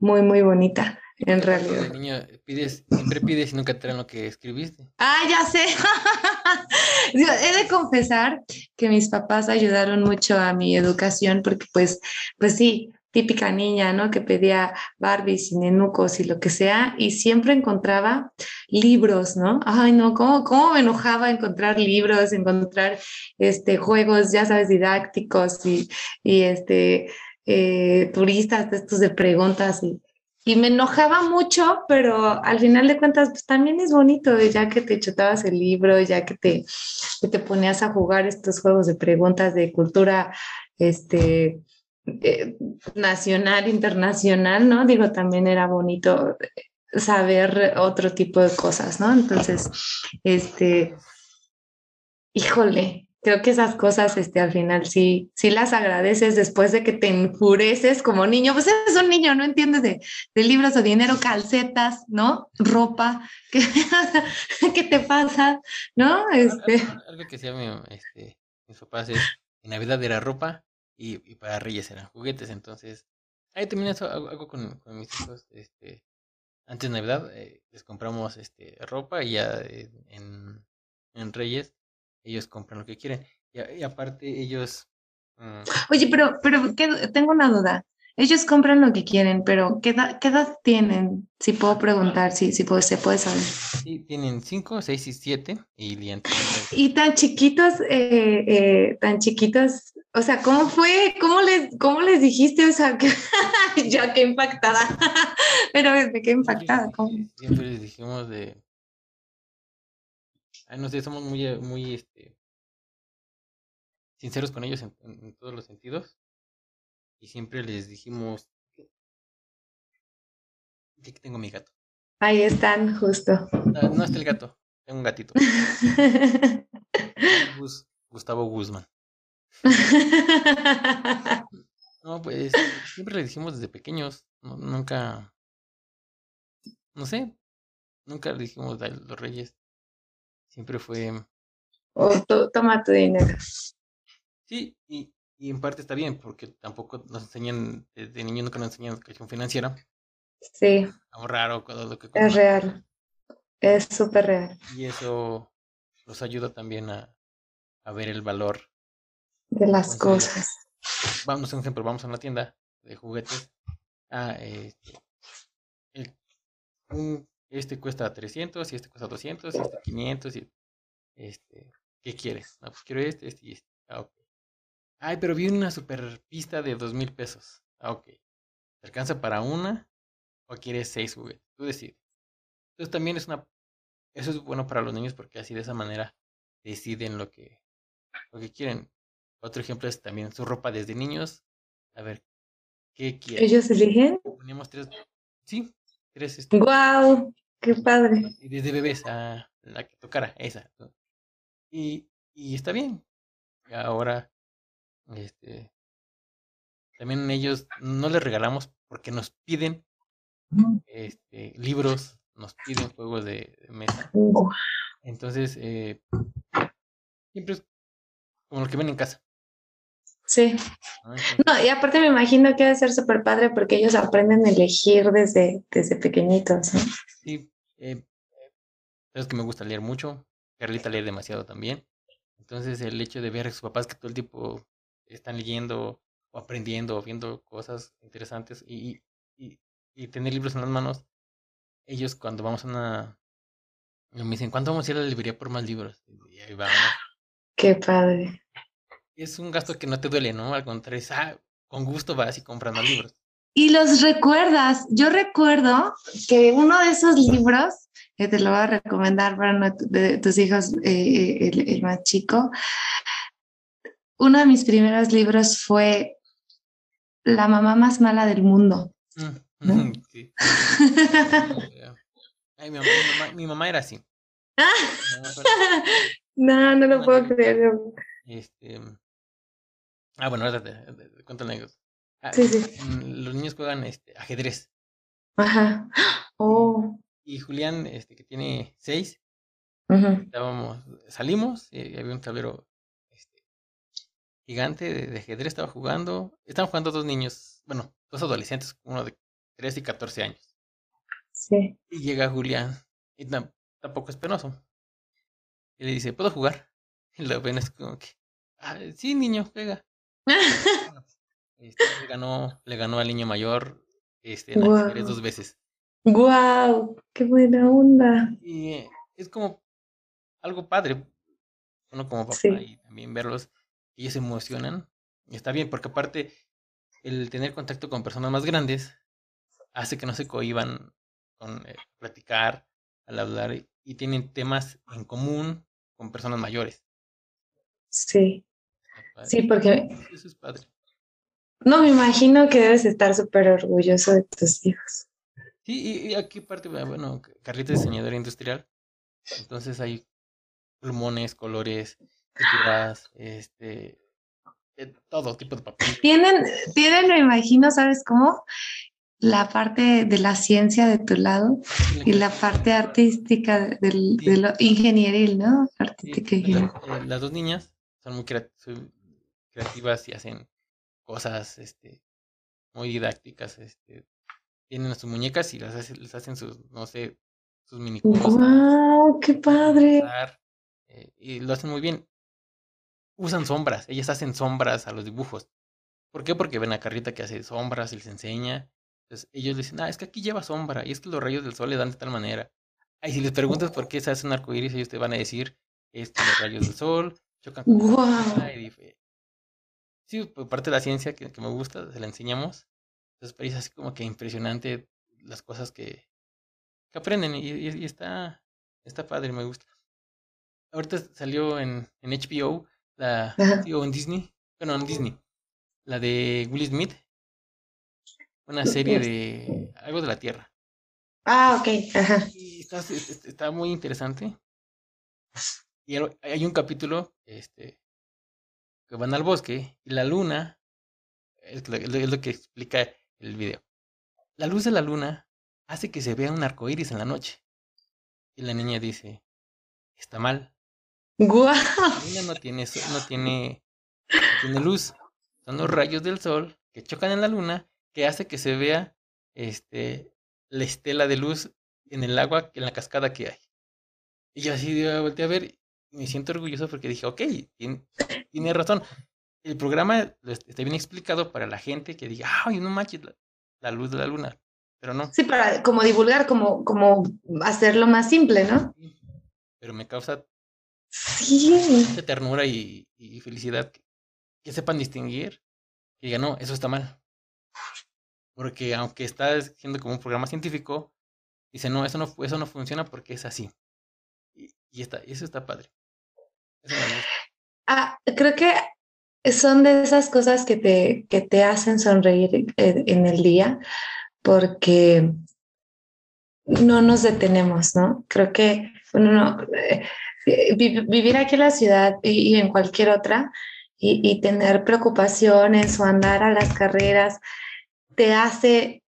muy, muy bonita. En realidad. Pides, siempre pides y nunca te dan lo que escribiste. Ah, ya sé. He de confesar que mis papás ayudaron mucho a mi educación porque pues, pues sí, típica niña, ¿no? Que pedía Barbies y nenucos y lo que sea, y siempre encontraba libros, ¿no? Ay, no, ¿cómo, cómo me enojaba encontrar libros, encontrar este, juegos, ya sabes, didácticos y, y este, eh, turistas, estos de preguntas y, y me enojaba mucho, pero al final de cuentas, pues también es bonito, ya que te chutabas el libro, ya que te, te ponías a jugar estos juegos de preguntas de cultura, este, eh, nacional, internacional, ¿no? Digo, también era bonito saber otro tipo de cosas, ¿no? Entonces, este, híjole, creo que esas cosas, este, al final sí, sí las agradeces después de que te enfureces como niño. Pues eres un niño, no entiendes de, libros o dinero, calcetas, ¿no? Ropa, ¿qué, ¿qué te pasa? ¿No? Este... Algo, que decía mi, este, mis papás es, en Navidad era ropa, y, para Reyes eran juguetes. Entonces, ahí también eso hago, con, mis hijos. Este, antes de Navidad eh, les compramos este, ropa y ya en, en Reyes ellos compran lo que quieren. Y, aparte ellos... Mm, Oye, pero, pero tengo una duda. Ellos compran lo que quieren, pero ¿qué edad, qué edad tienen? Si puedo preguntar, si, si puede, se puede saber. Sí, tienen 5, 6 y 7. Y, y tan chiquitos, eh, eh, tan chiquitos, o sea, ¿cómo fue? ¿Cómo les, cómo les dijiste? O sea, que, ya qué impactada. pero de qué impactada. ¿cómo? Siempre les dijimos de... Ay, no sé, somos muy, muy este, sinceros con ellos en todos los sentidos y siempre les dijimos que tengo mi gato. Ahí están, justo. No, está el gato, tengo un gatito. Gustavo Guzmán. No, pues siempre le dijimos desde pequeños, nunca, no sé, nunca le dijimos a los reyes. Siempre fue... O toma tu dinero. Sí, y, y en parte está bien, porque tampoco nos enseñan, desde niño nunca nos enseñan educación financiera. Sí. Ahorrar o todo lo que... Es real. Es súper real. Y eso nos ayuda también a, a ver el valor. De las cosas. Vamos a un ejemplo, vamos a una tienda de juguetes. Ah, este, este cuesta 300 y este cuesta 200 y este 500 y este, ¿qué quieres? No, pues quiero este, este y este. Ah, ok. Ay, pero vi una super pista de dos mil pesos. Ah, ok. ¿Te alcanza para una? ¿O quieres seis juguetes? Tú decides. Entonces también es una... Eso es bueno para los niños porque así de esa manera deciden lo que, lo que quieren. Otro ejemplo es también su ropa desde niños. A ver, ¿qué quieren? ¿Ellos eligen? Poníamos tres... Sí, tres... Este, ¡Guau! ¡Qué padre! Y desde bebés a la que tocara, esa. Y, y está bien. Ahora este, también ellos no les regalamos porque nos piden este, libros, nos piden juegos de, mesa. Entonces, eh, siempre es como lo que ven en casa. Sí. ¿no? y aparte me imagino que debe ser súper padre porque ellos aprenden a elegir desde, desde pequeñitos. ¿no? Sí, eh, es que me gusta leer mucho. Carlita lee demasiado también. Entonces, el hecho de ver a sus papás que todo el tiempo están leyendo o aprendiendo o viendo cosas interesantes y, y, y tener libros en las manos, ellos cuando vamos a una... Me dicen, ¿cuándo vamos a ir a la librería por más libros? Y ahí vamos. Qué padre. Es un gasto que no te duele, ¿no? Al contrario, ah, con gusto vas y compras más libros. Y los recuerdas. Yo recuerdo que uno de esos libros, que te lo voy a recomendar para uno de tus hijos, eh, el, más chico, uno de mis primeros libros fue La mamá más mala del mundo. Mm, sí. Ay, mi, mamá, mi, mamá, era así. no, no lo puedo creer. Este, ah, bueno, ahora te, cuento Ah, sí, sí. Los niños juegan este, ajedrez. Ajá. Oh. Y Julián, este, que tiene seis, estábamos, salimos y había un tablero este, gigante de, ajedrez, estaba jugando. Estaban jugando dos niños, bueno, dos adolescentes, uno de 13 y 14 años. Sí. Y llega Julián, y tampoco es penoso. Y le dice, ¿puedo jugar? Y lo ven es como que, ah, sí, niño, juega. este, le, ganó, le ganó al niño mayor este, dos veces. ¡Guau! ¡Qué buena onda! Y es como algo padre, uno como papá, y también verlos, ellos se emocionan. Y está bien, porque aparte, el tener contacto con personas más grandes hace que no se cohiban con eh, platicar, al hablar, y tienen temas en común con personas mayores. Sí. Sí, porque... Eso es padre. No, me imagino que debes estar súper orgulloso de tus hijos. Sí, y, aquí parte, bueno, Carlita es diseñadora industrial, entonces hay plumones, colores, pinturas, este, todo tipo de papel. Tienen, tienen, me imagino, ¿sabes cómo? La parte de la ciencia de tu lado y la parte artística de, lo ingenieril, ¿no? Artística eh, las dos niñas son muy creativas y hacen cosas este, muy didácticas. Este, tienen sus muñecas y las hacen, les hacen sus, no sé, sus mini ¡Wow! ¡Qué padre! Eh, y lo hacen muy bien. Usan sombras, ellas hacen sombras a los dibujos. ¿Por qué? Porque ven a Carrita que hace sombras y les enseña. Entonces ellos dicen, ah, es que aquí lleva sombra y es que los rayos del sol le dan de tal manera. Y si les preguntas por qué se hace un arco iris, ellos te van a decir, es que los rayos del sol chocan con wow. Sí, por parte de la ciencia que, me gusta, se la enseñamos. Entonces parece así como que impresionante las cosas que, que aprenden y, está, está padre, me gusta. Ahorita salió en, en HBO, la, o en Disney, bueno, en Disney, la de Will Smith, una serie de algo de la Tierra. Ah, ok, ajá. Y está, está muy interesante. Y hay un capítulo, este, que van al bosque y la luna, es lo, que explica el video. La luz de la luna hace que se vea un arco iris en la noche. Y la niña dice, está mal. ¡Guau! La luna no tiene, no tiene, no tiene luz. Son los rayos del sol que chocan en la luna que hace que se vea este, la estela de luz en el agua, en la cascada que hay. Y yo así volteé a ver me siento orgulloso porque dije, ok, tiene, razón. El programa está bien explicado para la gente que diga, ay, no manches, la, luz de la luna. Pero no. Sí, para como divulgar, como, como hacerlo más simple, ¿no? Pero me causa sí. ternura y, felicidad que, sepan distinguir. Que digan, no, eso está mal. Porque aunque está siendo como un programa científico, dice, no, eso no, eso no funciona porque es así. Y, y está, eso está padre. Ah, creo que son de esas cosas que te, que te hacen sonreír en el día porque no nos detenemos, ¿no? Creo que uno eh, vivir aquí en la ciudad y, en cualquier otra y, y, tener preocupaciones o andar a las carreras te hace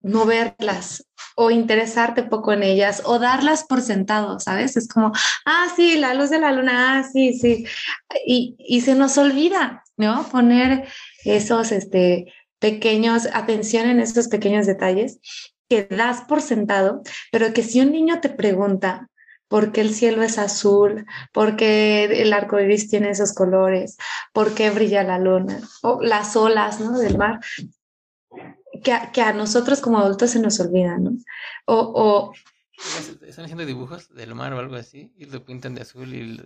no verlas o interesarte poco en ellas o darlas por sentado, ¿sabes? Es como, ah, sí, la luz de la luna, ah, sí, sí. Y, y se nos olvida, ¿no? Poner esos este, pequeños, atención en esos pequeños detalles que das por sentado, pero que si un niño te pregunta por qué el cielo es azul, por qué el arco iris tiene esos colores, por qué brilla la luna, o las olas ¿no? del mar, que a, que a nosotros como adultos se nos olvida, ¿no? O, o, Están haciendo dibujos del mar o algo así y lo pintan de azul y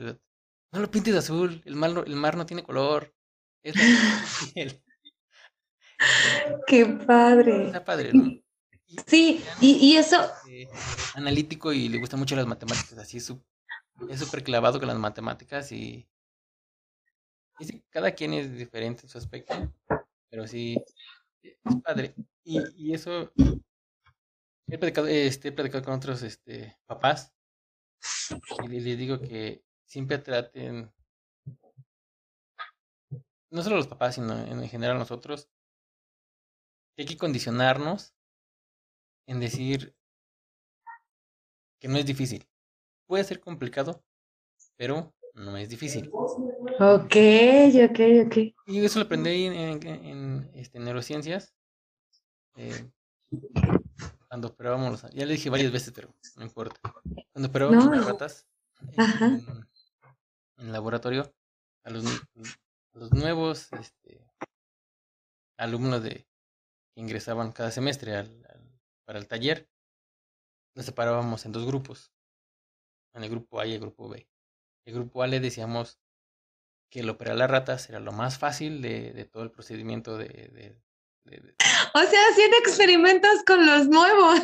no lo pintes de azul, el mar, no, el mar no tiene color. Es Qué padre. Está padre, ¿no? Sí, y, y eso... Eh, analítico y le gustan mucho las matemáticas, así es súper clavado con las matemáticas y, cada quien es diferente en su aspecto, pero sí, padre. Y, y eso, he platicado, este, he con otros este, papás y les digo que siempre traten, no solo los papás, sino en general nosotros, hay que condicionarnos en decir que no es difícil. Puede ser complicado, pero no es difícil. Ok, ok, ok. Y eso lo aprendí en, en, este, neurociencias. Eh, cuando operábamos Ya le dije varias veces, pero no importa. Cuando operábamos las ratas en, en, laboratorio, a los, los nuevos este, alumnos de que ingresaban cada semestre al, para el taller, nos separábamos en dos grupos, en el grupo A y el grupo B. El grupo A le decíamos que el operar las ratas era lo más fácil de, de todo el procedimiento de, de, O sea, haciendo experimentos con los nuevos.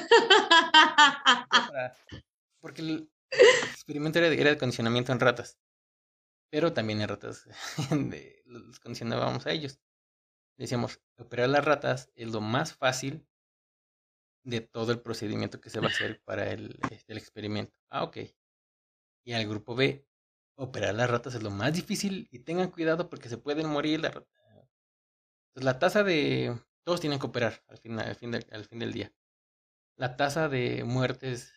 Porque el experimento era de, era de condicionamiento en ratas, pero también en ratas los condicionábamos a ellos. Decíamos, operar las ratas es lo más fácil de todo el procedimiento que se va a hacer para el, este, el experimento. Ah, ok. Y al grupo B, operar las ratas es lo más difícil y tengan cuidado porque se pueden morir la rata. Entonces, la tasa de... Todos tienen que operar al fin, al fin, del, al fin del día. La tasa de muertes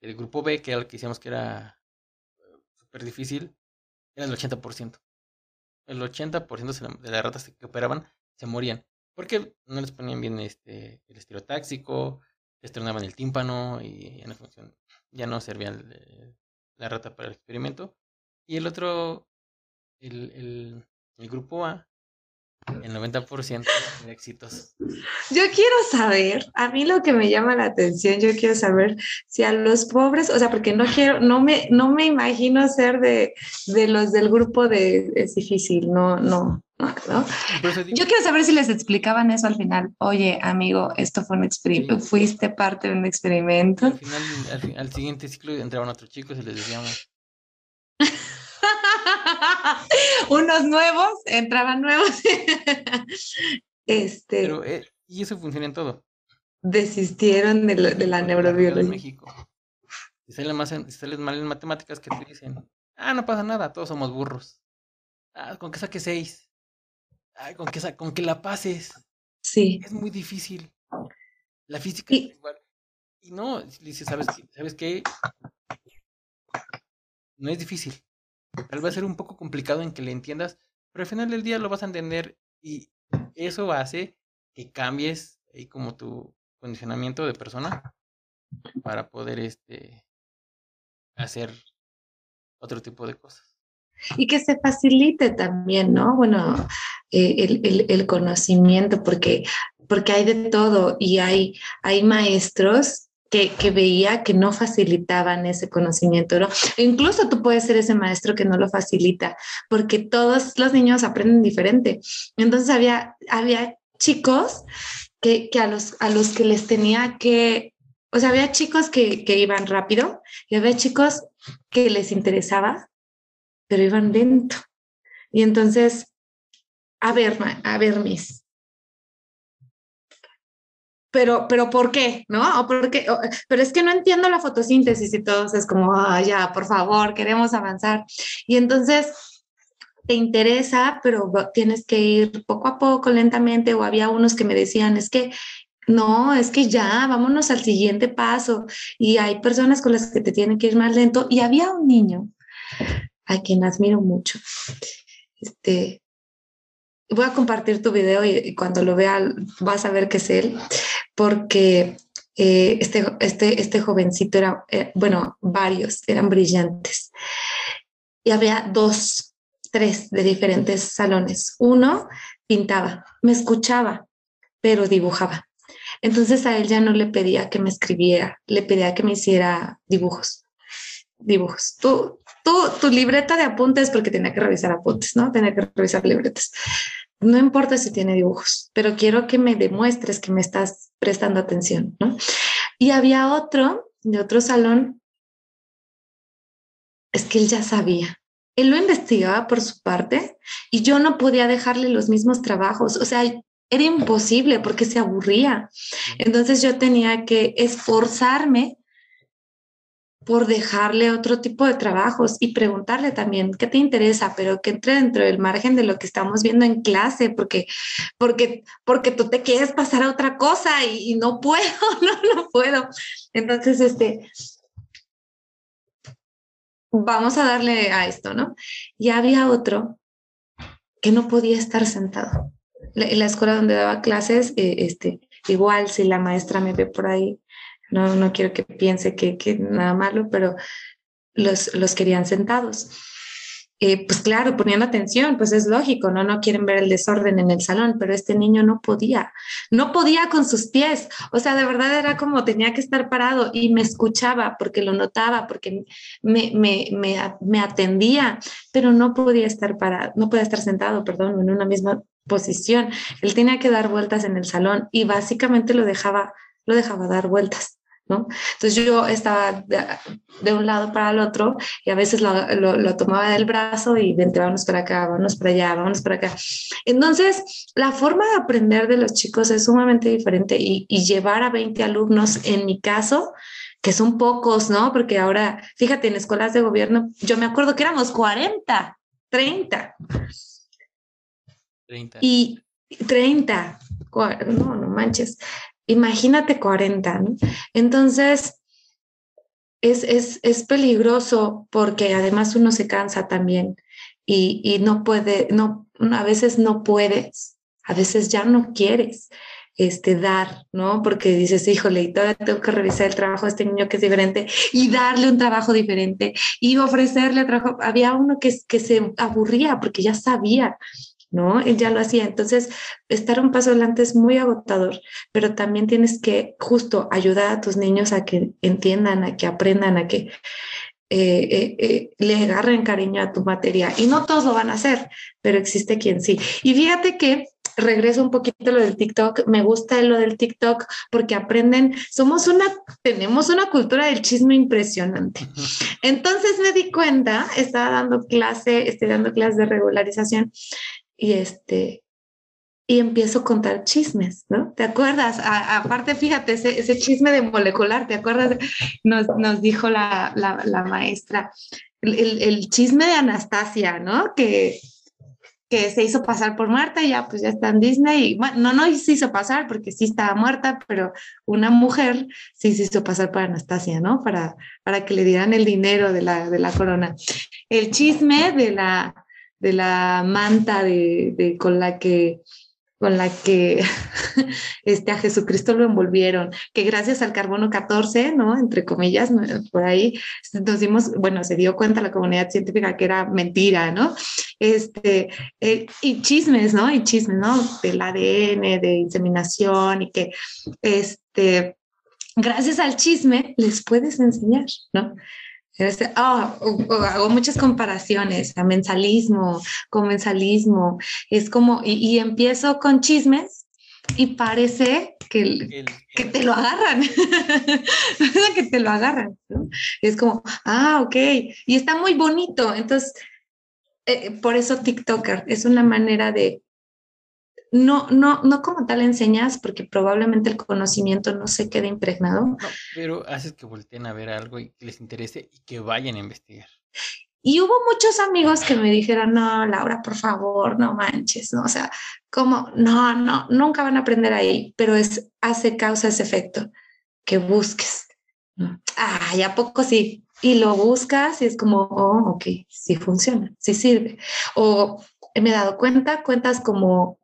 del grupo B, que era lo que decíamos que era súper difícil, era el 80%. El 80% de las ratas que operaban se morían. Porque no les ponían bien este, el estirotáxico, les tronaban el tímpano y ya no, funcionó, ya no servía la rata para el experimento. Y el otro, el, el, el grupo A, el 90% de éxitos. Yo quiero saber, a mí lo que me llama la atención, yo quiero saber si a los pobres, o sea, porque no quiero, no me, no me imagino ser de, de los del grupo de es difícil, no, no, no. Yo quiero saber si les explicaban eso al final. Oye, amigo, esto fue un experimento, fuiste parte de un experimento. Al final, al, al siguiente ciclo entraban otros chicos y les decíamos, Unos nuevos, entraban nuevos. este, Pero, eh, y eso funciona en todo. Desistieron de, de la neurobiología. En México. Si sales, más en, mal en matemáticas, que te dicen? Ah, no pasa nada, todos somos burros. Ah, con que saques seis. Con que, con que la pases. Sí. Es muy difícil. La física y, es igual. Y no, dice, ¿sabes, ¿sabes qué? No es difícil. Tal vez ser un poco complicado en que le entiendas, pero al final del día lo vas a entender y eso hace que cambies ahí como tu condicionamiento de persona para poder este hacer otro tipo de cosas. Y que se facilite también, ¿no? Bueno, eh, el, el, el, conocimiento, porque, porque hay de todo y hay, hay maestros que, veía que no facilitaban ese conocimiento. ¿no? incluso tú puedes ser ese maestro que no lo facilita, porque todos los niños aprenden diferente. Entonces había, había chicos que, que a, los, a los que les tenía que, o sea, había chicos que, que iban rápido y había chicos que les interesaba, pero iban lento. Y entonces, a ver, a ver, mis, pero, pero ¿por qué? ¿No? ¿O por qué? pero es que no entiendo la fotosíntesis y todos es como, ya, por favor, queremos avanzar. Y entonces te interesa, pero tienes que ir poco a poco, lentamente, o había unos que me decían, es que no, es que ya, vámonos al siguiente paso. Y hay personas con las que te tienen que ir más lento. Y había un niño a quien admiro mucho. Este, voy a compartir tu video y, cuando lo vea vas a ver que es él, porque eh, este, este, este jovencito era, eh, bueno, varios eran brillantes. Y había dos, tres de diferentes salones. Uno pintaba, me escuchaba, pero dibujaba. Entonces a él ya no le pedía que me escribiera, le pedía que me hiciera dibujos. Dibujos. Tú, tu libreta de apuntes, porque tenía que revisar apuntes, ¿no? Tenía que revisar libretas. No importa si tiene dibujos, pero quiero que me demuestres que me estás prestando atención, ¿no? Y había otro de otro salón, es que él ya sabía. Él lo investigaba por su parte y yo no podía dejarle los mismos trabajos. O sea, era imposible porque se aburría. Entonces yo tenía que esforzarme por dejarle otro tipo de trabajos y preguntarle también qué te interesa, pero que entre dentro del margen de lo que estamos viendo en clase, porque, porque, porque tú te quieres pasar a otra cosa y, no puedo, no, no puedo. Entonces, este, vamos a darle a esto, ¿no? Y había otro que no podía estar sentado en la escuela donde daba clases, eh, este, igual si la maestra me ve por ahí, no, no quiero que piense que, que nada malo, pero los, los querían sentados. Eh, pues claro, ponían atención, pues es lógico, ¿no? No quieren ver el desorden en el salón, pero este niño no podía, no podía con sus pies, o sea, de verdad era como tenía que estar parado y me escuchaba porque lo notaba, porque me, me, me, me atendía, pero no podía estar parado, no podía estar sentado, perdón, en una misma posición. Él tenía que dar vueltas en el salón y básicamente lo dejaba, lo dejaba dar vueltas. ¿No? Entonces yo estaba de, un lado para el otro y a veces lo, lo, tomaba del brazo y vente, vámonos para acá, vámonos para allá, vámonos para acá. Entonces, la forma de aprender de los chicos es sumamente diferente y, y llevar a 20 alumnos, en mi caso, que son pocos, ¿no? Porque ahora, fíjate, en escuelas de gobierno, yo me acuerdo que éramos 40, 30. Y 30, no, no manches. Imagínate 40, ¿no? Entonces, es, es, es, peligroso porque además uno se cansa también y, y no puede, no, a veces no puedes, a veces ya no quieres este, dar, ¿no? Porque dices, híjole, y todavía tengo que revisar el trabajo de este niño que es diferente y darle un trabajo diferente y ofrecerle trabajo. Había uno que, que se aburría porque ya sabía ¿no? Él ya lo hacía. Entonces, estar un paso adelante es muy agotador, pero también tienes que justo ayudar a tus niños a que entiendan, a que aprendan, a que eh, eh, eh, le agarren cariño a tu materia. Y no todos lo van a hacer, pero existe quien sí. Y fíjate que regreso un poquito a lo del TikTok. Me gusta lo del TikTok porque aprenden, somos una, tenemos una cultura del chisme impresionante. Entonces me di cuenta, estaba dando clase, estoy dando clases de regularización y este y empiezo a contar chismes, ¿no? ¿Te acuerdas? aparte, fíjate, ese, ese, chisme de molecular, ¿te acuerdas? Nos, nos dijo la, la, maestra, el, el, chisme de Anastasia, ¿no? Que, que se hizo pasar por muerta, ya pues ya está en Disney, no, no se hizo pasar porque sí estaba muerta, pero una mujer sí se hizo pasar por Anastasia, ¿no? Para, para que le dieran el dinero de la, de la corona. El chisme de la, de la manta de, con la que con la que este, a Jesucristo lo envolvieron, que gracias al carbono 14, ¿no? Entre comillas, por ahí nos dimos, bueno, se dio cuenta la comunidad científica que era mentira, ¿no? Este, eh, y chismes, ¿no? Y chismes, ¿no? Del ADN, de inseminación y que, este, gracias al chisme les puedes enseñar, ¿no? Ah, hago muchas comparaciones a mensalismo, comensalismo. Es como, y, empiezo con chismes y parece que, que te lo agarran, que te lo agarran. Es como, ah, ok, y está muy bonito. Entonces, eh, por eso TikToker es una manera de no, no, no como tal enseñas, porque probablemente el conocimiento no se quede impregnado. pero haces que volteen a ver algo y que les interese y que vayan a investigar. Y hubo muchos amigos que me dijeron, no, Laura, por favor, no manches, ¿no? O sea, ¿cómo? No, no, nunca van a aprender ahí, pero es, hace causa ese efecto, que busques. Ah, ¿y a poco sí? Y lo buscas y es como, oh, ok, sí funciona, sí sirve. O me he dado cuenta, cuentas como,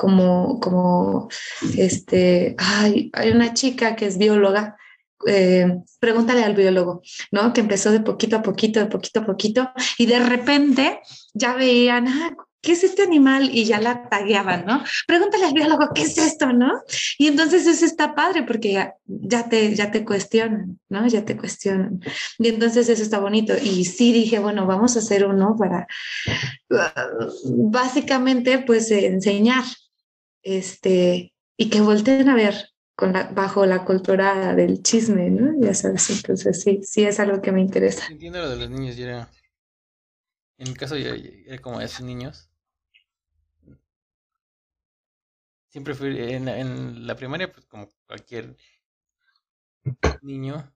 como, como, este, ay, hay una chica que es bióloga eh, pregúntale al biólogo, ¿no? Que empezó de poquito a poquito, de poquito a poquito, y de repente ya veían, ah, ¿qué es este animal? Y ya la tagueaban, ¿no? Pregúntale al biólogo, ¿qué es esto, no? Y entonces eso está padre porque ya, ya, te, ya te cuestionan, ¿no? Ya te cuestionan. Y entonces eso está bonito. Y sí dije, bueno, vamos a hacer uno para, básicamente, pues enseñar, este, y que volteen a ver, bajo la cultura del chisme, ¿no? Ya sabes, entonces sí, sí es algo que me interesa. Entiendo lo de los niños, yo era, en mi caso yo era como esos niños. Siempre fui, en, en la primaria, pues como cualquier niño,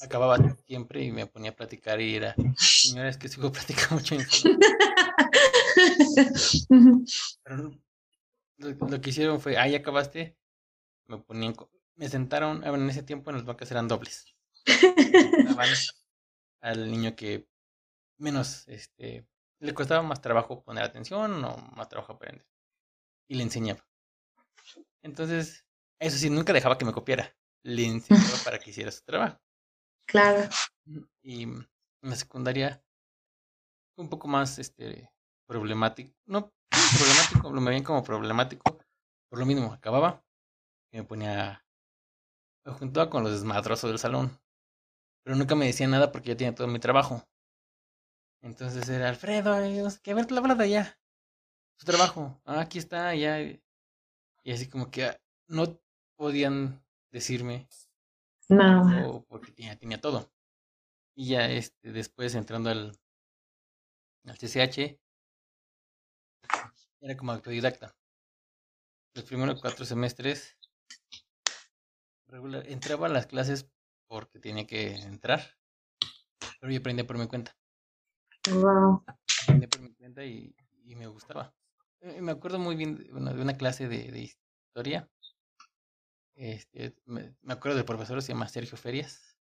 acababa siempre y me ponía a platicar y era, señora, es que sigo platicando mucho. Pero lo, que hicieron fue, ah, ya acabaste, me ponían, me sentaron, en ese tiempo en las bancas eran dobles. al niño que menos, este, le costaba más trabajo poner atención o más trabajo aprender. Y le enseñaba. Entonces, eso sí, nunca dejaba que me copiara. Le enseñaba para que hiciera su trabajo. Claro. Y en la secundaria un poco más este problemático. No problemático, me ven como problemático. Por lo mismo, acababa me ponía. Me juntaba con los desmadrosos del salón. Pero nunca me decía nada porque yo tenía todo mi trabajo. Entonces era Alfredo, que a ver la verdad ya. Su trabajo. Ah, aquí está, ya. Y así como que ah, no podían decirme. Nada. porque tenía, tenía todo. Y ya este, después entrando al, al CCH, era como autodidacta. Los primeros cuatro semestres regular. Entraba a las clases porque tenía que entrar, pero yo aprendí por mi cuenta. Wow. Aprendí por mi cuenta y, y me gustaba. Eh, me acuerdo muy bien de una, de una clase de, de historia. Este, me, me, acuerdo del profesor, se llama Sergio Ferias.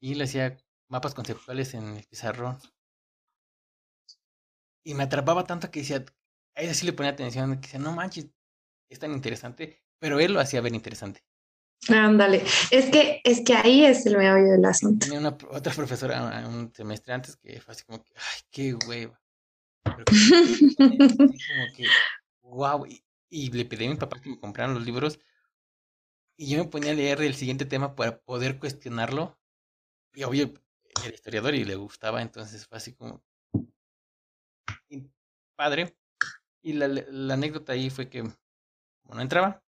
Y le hacía mapas conceptuales en el pizarrón. Y me atrapaba tanto que decía, a ella sí le ponía atención, que decía, no manches, es tan interesante pero él lo hacía ver interesante. Ándale, es que, es que ahí es el meollo del asunto. Tenía una, otra profesora un semestre antes que fue así como que, ay, qué hueva. como que, wow. Y, le pedí a mi papá que me compraran los libros y yo me ponía a leer el siguiente tema para poder cuestionarlo. Y obvio, era historiador y le gustaba, entonces fue así como padre. Y la, la anécdota ahí fue que, bueno, entraba,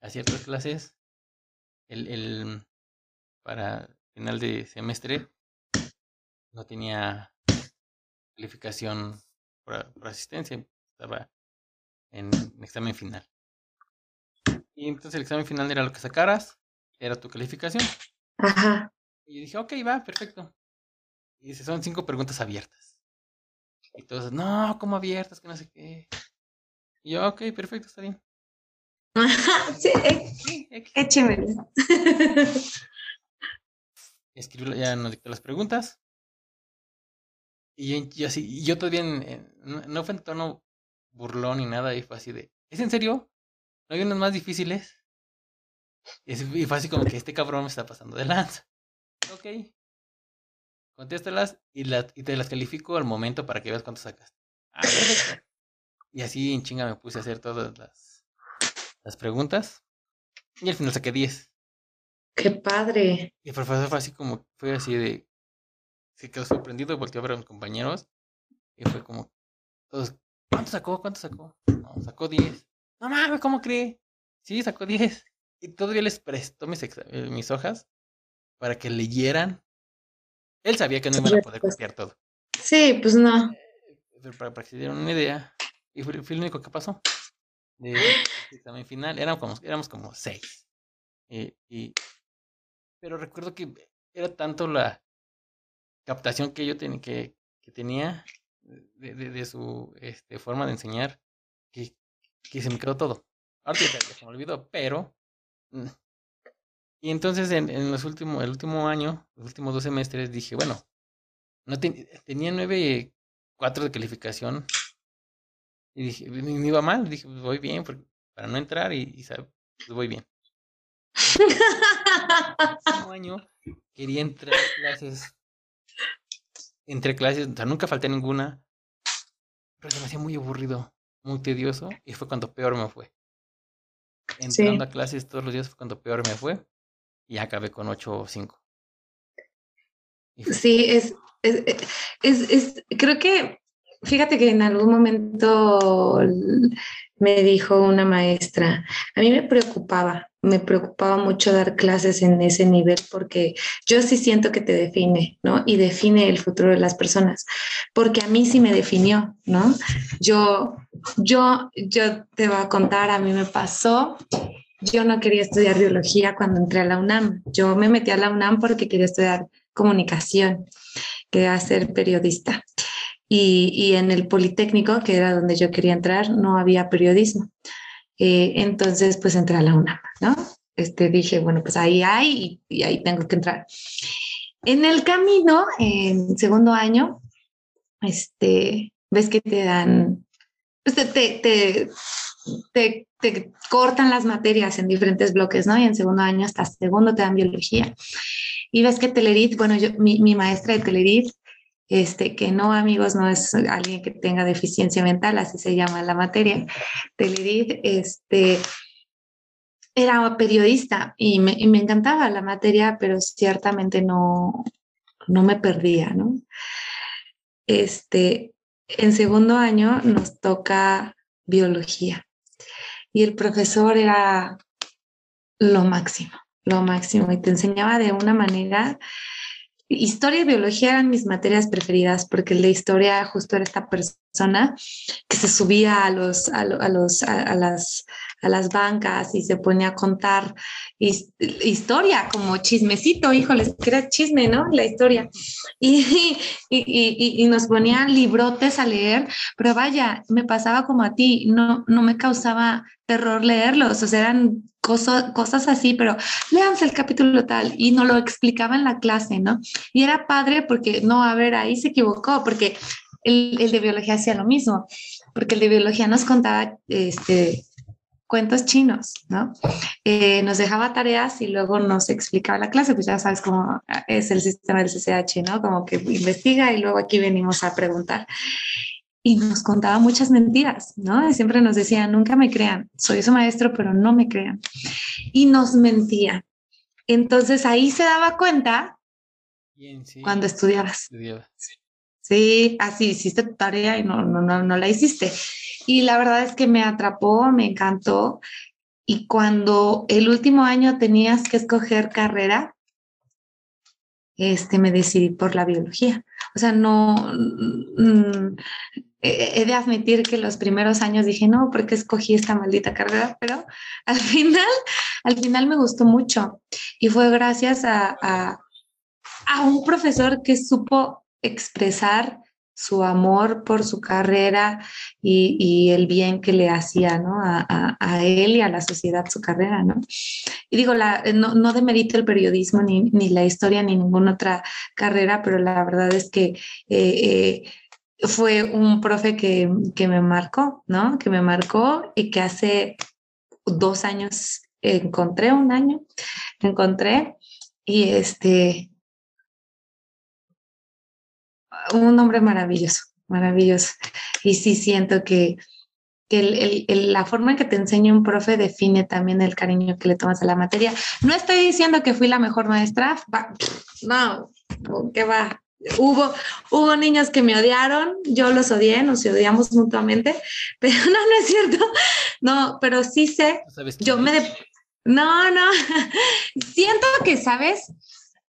a ciertas clases, el, el, para final de semestre no tenía calificación por, asistencia, estaba en, examen final. Y entonces el examen final era lo que sacaras, era tu calificación. Ajá. Y yo dije, ok, va, perfecto. Y dice, son cinco preguntas abiertas. Y todos, no, ¿cómo abiertas? Que no sé qué. Y yo, ok, perfecto, está bien. sí, échemelo. Escribió, ya nos dictó las preguntas. Y yo, así, yo todavía no, fue en tono burlón ni nada, y fue así de, ¿es en serio? ¿No hay unas más difíciles? Y fue así como que este cabrón me está pasando de lanza. Ok. Contéstalas y, y te las califico al momento para que veas cuánto sacas. Ah, y así en chinga me puse a hacer todas las las preguntas y al final saqué 10. ¡Qué padre! Y el profesor fue así como, fue así de, se quedó sorprendido, volteó a ver a mis compañeros y fue como, todos, ¿cuánto sacó? ¿Cuánto sacó? No, sacó 10. No mames, ¿cómo cree? Sí, sacó 10. Y todavía les prestó mis, eh, mis hojas para que leyeran. Él sabía que no iban a poder copiar todo. Sí, pues no. Eh, para, para que se dieran una idea. Y fue, fue lo único que pasó de examen final. Éramos como, éramos como seis. Eh, y, pero recuerdo que era tanto la captación que yo que, que tenía de, de, su este, forma de enseñar, que, que se me quedó todo. Ahora se me olvidó, pero... Y entonces en, en los últimos, el último año, los últimos dos semestres, dije, bueno, no tenía nueve, cuatro de calificación. Y dije, me iba mal, dije, pues voy bien, para no entrar y, y pues voy bien. el año quería entrar a clases entre clases, o sea, nunca falté ninguna, pero se me hacía muy aburrido, muy tedioso, y fue cuando peor me fue. Entrando a clases todos los días fue cuando peor me fue, y acabé con 8 o 5. Sí, es, es, es, creo que, fíjate que en algún momento me dijo una maestra, a mí me preocupaba, me preocupaba mucho dar clases en ese nivel porque yo sí siento que te define, ¿no? Y define el futuro de las personas, porque a mí sí me definió, ¿no? Yo, yo, yo te voy a contar, a mí me pasó, yo no quería estudiar biología cuando entré a la UNAM, yo me metí a la UNAM porque quería estudiar comunicación, quería ser periodista. Y, y en el Politécnico, que era donde yo quería entrar, no había periodismo. Eh, entonces, pues entré a la UNAM, ¿no? Este, dije, bueno, pues ahí hay y, ahí tengo que entrar. En el camino, en segundo año, este, ves que te dan, pues te, te, te, te, cortan las materias en diferentes bloques, ¿no? Y en segundo año hasta segundo te dan biología. Y ves que Telerit, bueno, yo, mi, maestra de Telerit este, que no, amigos, no es alguien que tenga deficiencia mental, así se llama la materia. Telerid, este, era periodista y me, me, encantaba la materia, pero ciertamente no, no me perdía, ¿no? Este, en segundo año nos toca biología y el profesor era lo máximo, lo máximo y te enseñaba de una manera Historia y biología eran mis materias preferidas porque la historia justo era esta persona que se subía a, los, a, los, a, las, a las bancas y se ponía a contar historia como chismecito, híjoles, que era chisme, ¿no? La historia. Y, y, y, y, nos ponían librotes a leer, pero vaya, me pasaba como a ti, no, no me causaba terror leerlos, o sea, eran cosas, cosas así, pero léanse el capítulo tal y no lo explicaba en la clase, ¿no? Y era padre porque, no, a ver, ahí se equivocó, porque el, el de biología hacía lo mismo, porque el de biología nos contaba este, cuentos chinos, ¿no? Eh, nos dejaba tareas y luego nos explicaba la clase, pues ya sabes cómo es el sistema del CCH, ¿no? Como que investiga y luego aquí venimos a preguntar y nos contaba muchas mentiras, ¿no? siempre nos decía, nunca me crean, soy su maestro, pero no me crean. Y nos mentía. Entonces ahí se daba cuenta cuando estudiabas. Sí. así hiciste tu tarea y no, no, no, no la hiciste. Y la verdad es que me atrapó, me encantó. Y cuando el último año tenías que escoger carrera, este, me decidí por la biología. O sea, no, mm, he de admitir que los primeros años dije, no, ¿por qué escogí esta maldita carrera? Pero al final, al final me gustó mucho. Y fue gracias a, a un profesor que supo expresar su amor por su carrera y, y, el bien que le hacía ¿no? a, a, él y a la sociedad su carrera. ¿no? Y digo, la, no, no demerito el periodismo, ni, ni, la historia, ni ninguna otra carrera, pero la verdad es que eh, eh, fue un profe que, que, me marcó, ¿no? Que me marcó y que hace dos años encontré, un año, encontré y este un hombre maravilloso, maravilloso. Y sí siento que, que el, el, la forma en que te enseña un profe define también el cariño que le tomas a la materia. No estoy diciendo que fui la mejor maestra, no, que va. Hubo, hubo niños que me odiaron, yo los odié, nos odiamos mutuamente, pero no, no es cierto. No, pero sí sé, yo me... De, no, no, siento que, ¿sabes?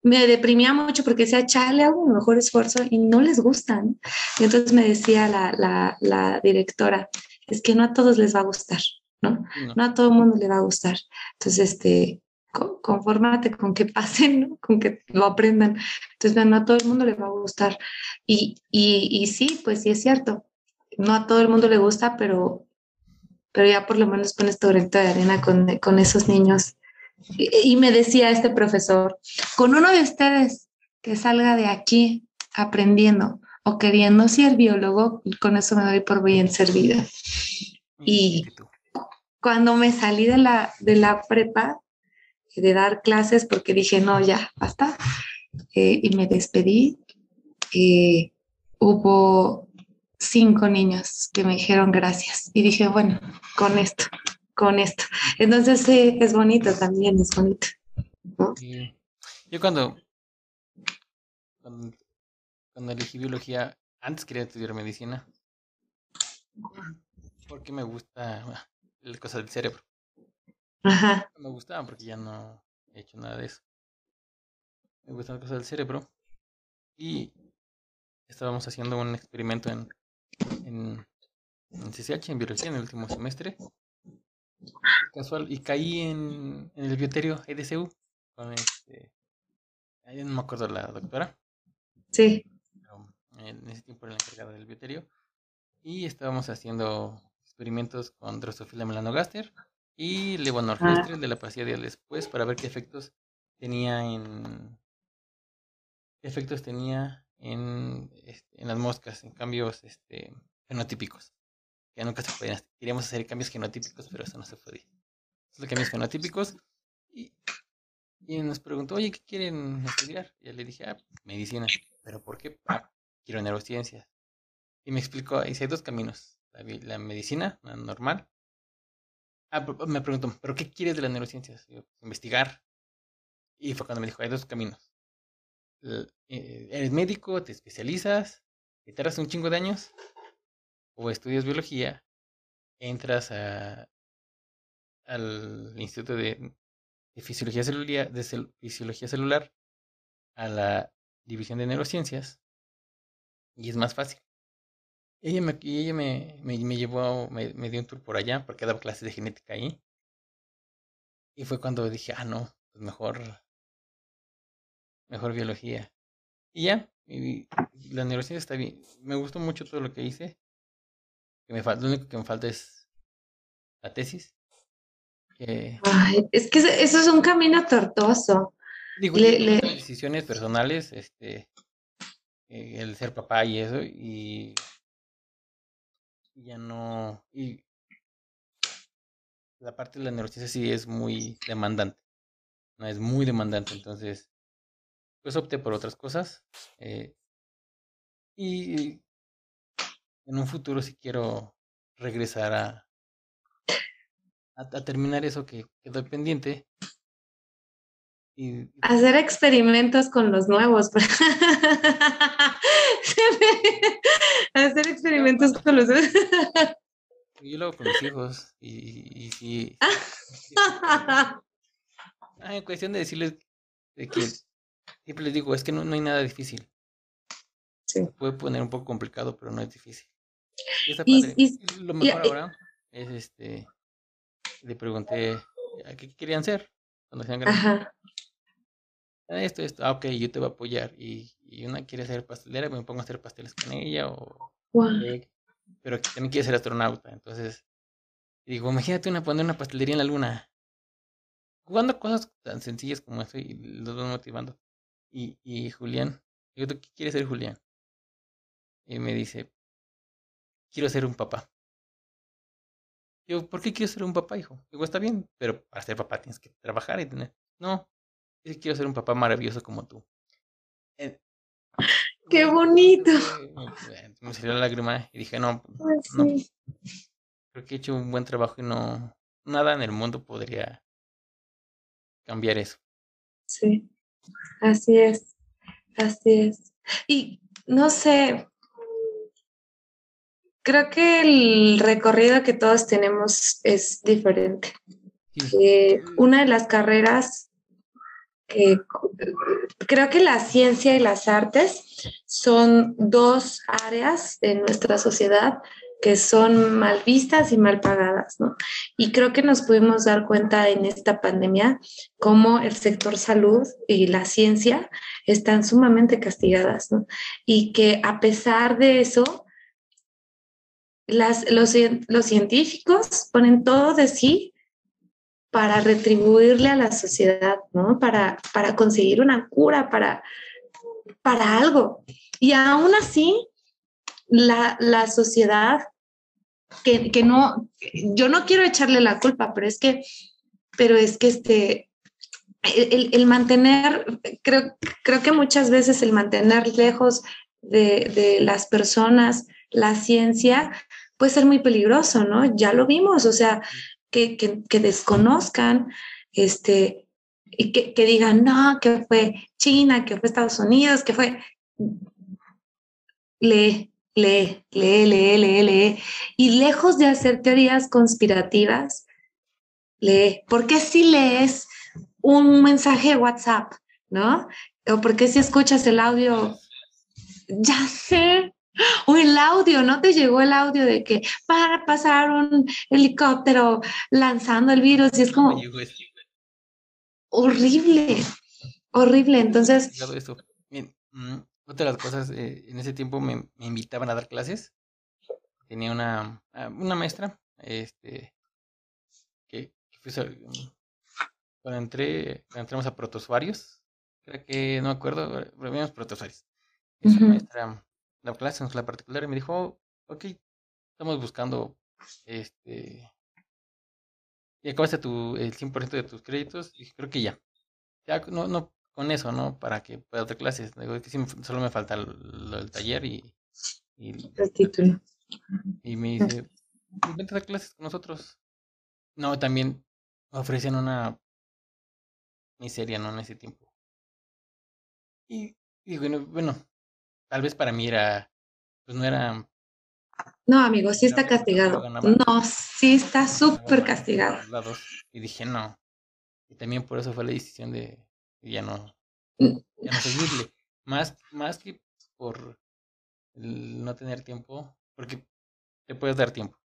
Me deprimía mucho porque decía, chale, hago un mejor esfuerzo y no les gustan. Y entonces me decía la, la, la, directora, es que no a todos les va a gustar, ¿no? ¿no? a todo el mundo le va a gustar. Entonces, este, confórmate con que pasen, con que lo aprendan. Entonces, no a todo el mundo le va a gustar. Y, y, y sí, pues sí es cierto, no a todo el mundo le gusta, pero, pero ya por lo menos pones tu granito de arena con, con esos niños. Y, y me decía este profesor, con uno de ustedes que salga de aquí aprendiendo o queriendo ser biólogo, con eso me doy por bien servida. Y cuando me salí de la, de la prepa, de dar clases, porque dije, no, ya, basta, eh, y me despedí, eh, hubo cinco niños que me dijeron gracias. Y dije, bueno, con esto, con esto. Entonces, sí, es bonito también, es bonito. Yo cuando, cuando, cuando elegí biología, antes quería estudiar medicina. Porque me gusta la cosa del cerebro. Ajá. Me gustaba porque ya no he hecho nada de eso. Me gusta la cosa del cerebro. Y estábamos haciendo un experimento en, en, en CCH, en biología, en el último semestre. Casual, y caí en, en el bioterio EDCU con este. Ahí no me acuerdo la doctora. Sí. Pero en ese tiempo era la encargada del bioterio. Y estábamos haciendo experimentos con Drosophila melanogaster y levonorgestrel de la pasilla días después para ver qué efectos tenía en qué efectos tenía en, este, en las moscas, en cambios este, fenotípicos. Ya nunca se podían. Queríamos hacer cambios genotípicos, pero eso no se podía. Los cambios fenotípicos. Y, y nos preguntó, oye, ¿qué quieren estudiar? Y yo le dije, ah, medicina. ¿Pero por qué? Ah, quiero neurociencias. Y me explicó, hay dos caminos. La, la medicina, la normal. Ah, me preguntó, ¿pero qué quieres de las neurociencias? Yo, investigar. Y fue cuando me dijo, hay dos caminos. Eh, eres médico, te especializas, te tardas un chingo de años, o estudias biología, entras a, al Instituto de, Fisiología, Celular, a la División de Neurociencias, y es más fácil. Ella me, ella me, me, llevó, me, dio un tour por allá, porque daba clases de genética ahí. Y fue cuando dije, ah, no, pues mejor, mejor biología. Y ya, la neurociencia está bien. Me gustó mucho todo lo que hice. Que me falta, lo único que me falta es la tesis. Que, Ay, es que eso es un camino tortuoso. Digo, le, le... decisiones personales, este, el ser papá y eso, y ya no. Y la parte de la neurociencia sí es muy demandante. No es muy demandante, entonces, pues opté por otras cosas. Eh, y en un futuro si quiero regresar a, a, a, terminar eso que quedó pendiente. Y, Hacer experimentos con los nuevos. Hacer experimentos con los nuevos. Yo lo hago con mis hijos y, y, y ah, en cuestión de decirles de que siempre les digo, es que no, no hay nada difícil. Sí. Se puede poner un poco complicado, pero no es difícil. Y, está padre. y, lo mejor ahora es este le pregunté a qué querían ser cuando sean grandes. Ajá. Esto, esto, ah, ok, yo te voy a apoyar. Y, y una quiere ser pastelera, me pongo a hacer pasteles con ella, o wow. eh, pero también quiere ser astronauta. Entonces, digo, imagínate una poner una pastelería en la luna. Jugando cosas tan sencillas como eso y los vas motivando. Y, y Julián, digo, ¿tú qué quieres ser Julián? Y me dice, quiero ser un papá. Digo, ¿por qué quieres ser un papá, hijo? Digo, está bien, pero para ser papá tienes que trabajar y tener. No, yo quiero ser un papá maravilloso como tú. Eh, ¡Qué bonito! Me salió la lágrima y dije, no, sí. no, creo que he hecho un buen trabajo y no, nada en el mundo podría cambiar eso. Sí, así es, así es. Y no sé, creo que el recorrido que todos tenemos es diferente. Eh, una de las carreras eh, creo que la ciencia y las artes son dos áreas de nuestra sociedad que son mal vistas y mal pagadas, ¿no? Y creo que nos pudimos dar cuenta en esta pandemia cómo el sector salud y la ciencia están sumamente castigadas, ¿no? Y que a pesar de eso, las, los, los científicos ponen todo de sí para retribuirle a la sociedad, ¿no? Para, para conseguir una cura, para, para algo. Y aún así, la, la sociedad, que, que, no, yo no quiero echarle la culpa, pero es que, pero es que este, el, el mantener, creo, creo que muchas veces el mantener lejos de, de las personas la ciencia puede ser muy peligroso, ¿no? Ya lo vimos, o sea, que, que, desconozcan, este, y que, digan, no, que fue China, que fue Estados Unidos, que fue... Lee, lee, lee, lee, lee, lee. Y lejos de hacer teorías conspirativas, lee. ¿Por qué si lees un mensaje WhatsApp, no? ¿O por qué si escuchas el audio? Ya sé, o el audio, ¿no te llegó el audio de que para pasar un helicóptero lanzando el virus? Y es como horrible, horrible. Entonces... Bien, mm, otra de las cosas, eh, en ese tiempo me, me, invitaban a dar clases. Tenía una, ah, una maestra, este, que, que fue, cuando entré, cuando entramos a protozoarios, creo que, no me acuerdo, vimos protozoarios. Esa uh -huh. maestra la clase en la particular y me dijo, ok, estamos buscando este y acabaste tu, el 100% de tus créditos y creo que ya. Ya no, no con eso, ¿no? Para que pueda dar clases. Digo que sí, solo me falta el, el taller y, y el título. Y me dice, vente a dar clases con nosotros. No, también ofrecen una miseria, ¿no? En ese tiempo. Y, y bueno, bueno, tal vez para mí era, pues no era... No, amigo, sí está castigado. No, sí está súper castigado. Y dije, no. Y también por eso fue la decisión de ya no, ya no seguirle. Más, más que por el no tener tiempo, porque te puedes dar tiempo.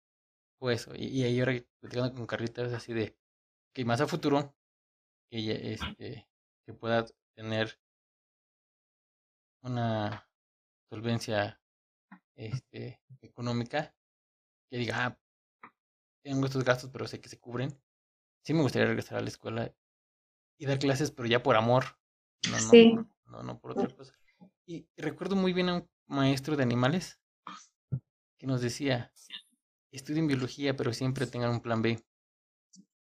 Fue eso. Y, y ahí ahora platicando con Carlita es así de que más a futuro, que ella, este, que pueda tener una solvencia este, económica, que diga, ah, tengo estos gastos, pero sé que se cubren. Sí me gustaría regresar a la escuela y dar clases, pero ya por amor, no, no, sí. no, no, por otra cosa. Y, recuerdo muy bien a un maestro de animales que nos decía, estudien biología, pero siempre tengan un plan B.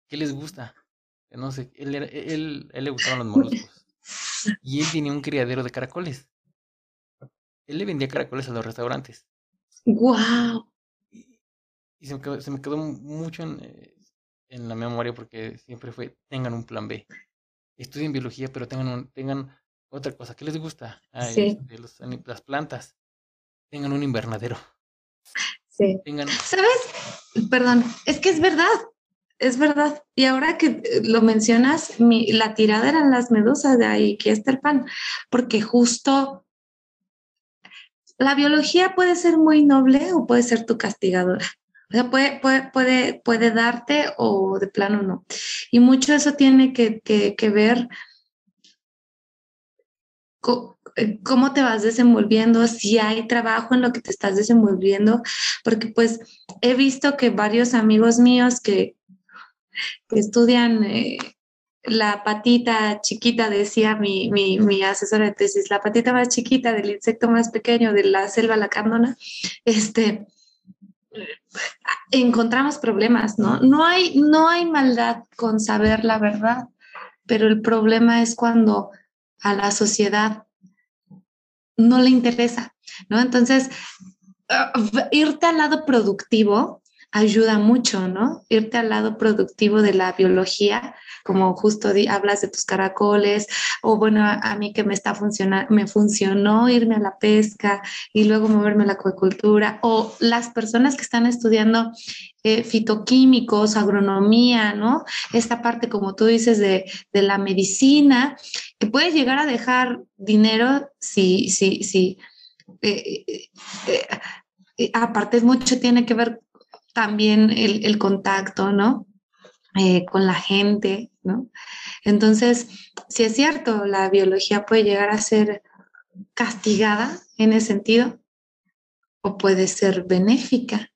¿Qué les gusta? No sé, él, era, él, él le gustaban los moluscos. Y él tenía un criadero de caracoles. Él le vendía caracoles a los restaurantes. ¡Wow! Y, y se, me quedó, se me quedó mucho en, en, la memoria porque siempre fue, tengan un plan B. Estudien biología, pero tengan, un, tengan otra cosa. ¿Qué les gusta? Ay, sí. de los, las plantas. Tengan un invernadero. Sí. Tengan... ¿Sabes? Perdón, es que es verdad. Es verdad. Y ahora que lo mencionas, mi, la tirada eran las medusas de ahí, que está el pan, porque justo la biología puede ser muy noble o puede ser tu castigadora. O sea, puede, puede, puede, puede darte o de plano no. Y mucho eso tiene que, que, ver con, cómo te vas desenvolviendo, si hay trabajo en lo que te estás desenvolviendo, porque pues he visto que varios amigos míos que, que estudian eh, la patita chiquita, decía mi, mi, mi, asesora de tesis, la patita más chiquita del insecto más pequeño de la selva lacandona, este, encontramos problemas, ¿no? No hay, no hay maldad con saber la verdad, pero el problema es cuando a la sociedad no le interesa, ¿no? Entonces, uh, irte al lado productivo ayuda mucho, ¿no? Irte al lado productivo de la biología como justo di, hablas de tus caracoles, o bueno, a, mí que me está funcionando, me funcionó irme a la pesca y luego moverme a la acuicultura, o las personas que están estudiando eh, fitoquímicos, agronomía, ¿no? Esta parte, como tú dices, de, de la medicina, que puede llegar a dejar dinero si, si, si, eh, eh, aparte mucho tiene que ver también el, contacto, ¿no? Con la gente, ¿no? Entonces, si es cierto, la biología puede llegar a ser castigada en ese sentido o puede ser benéfica.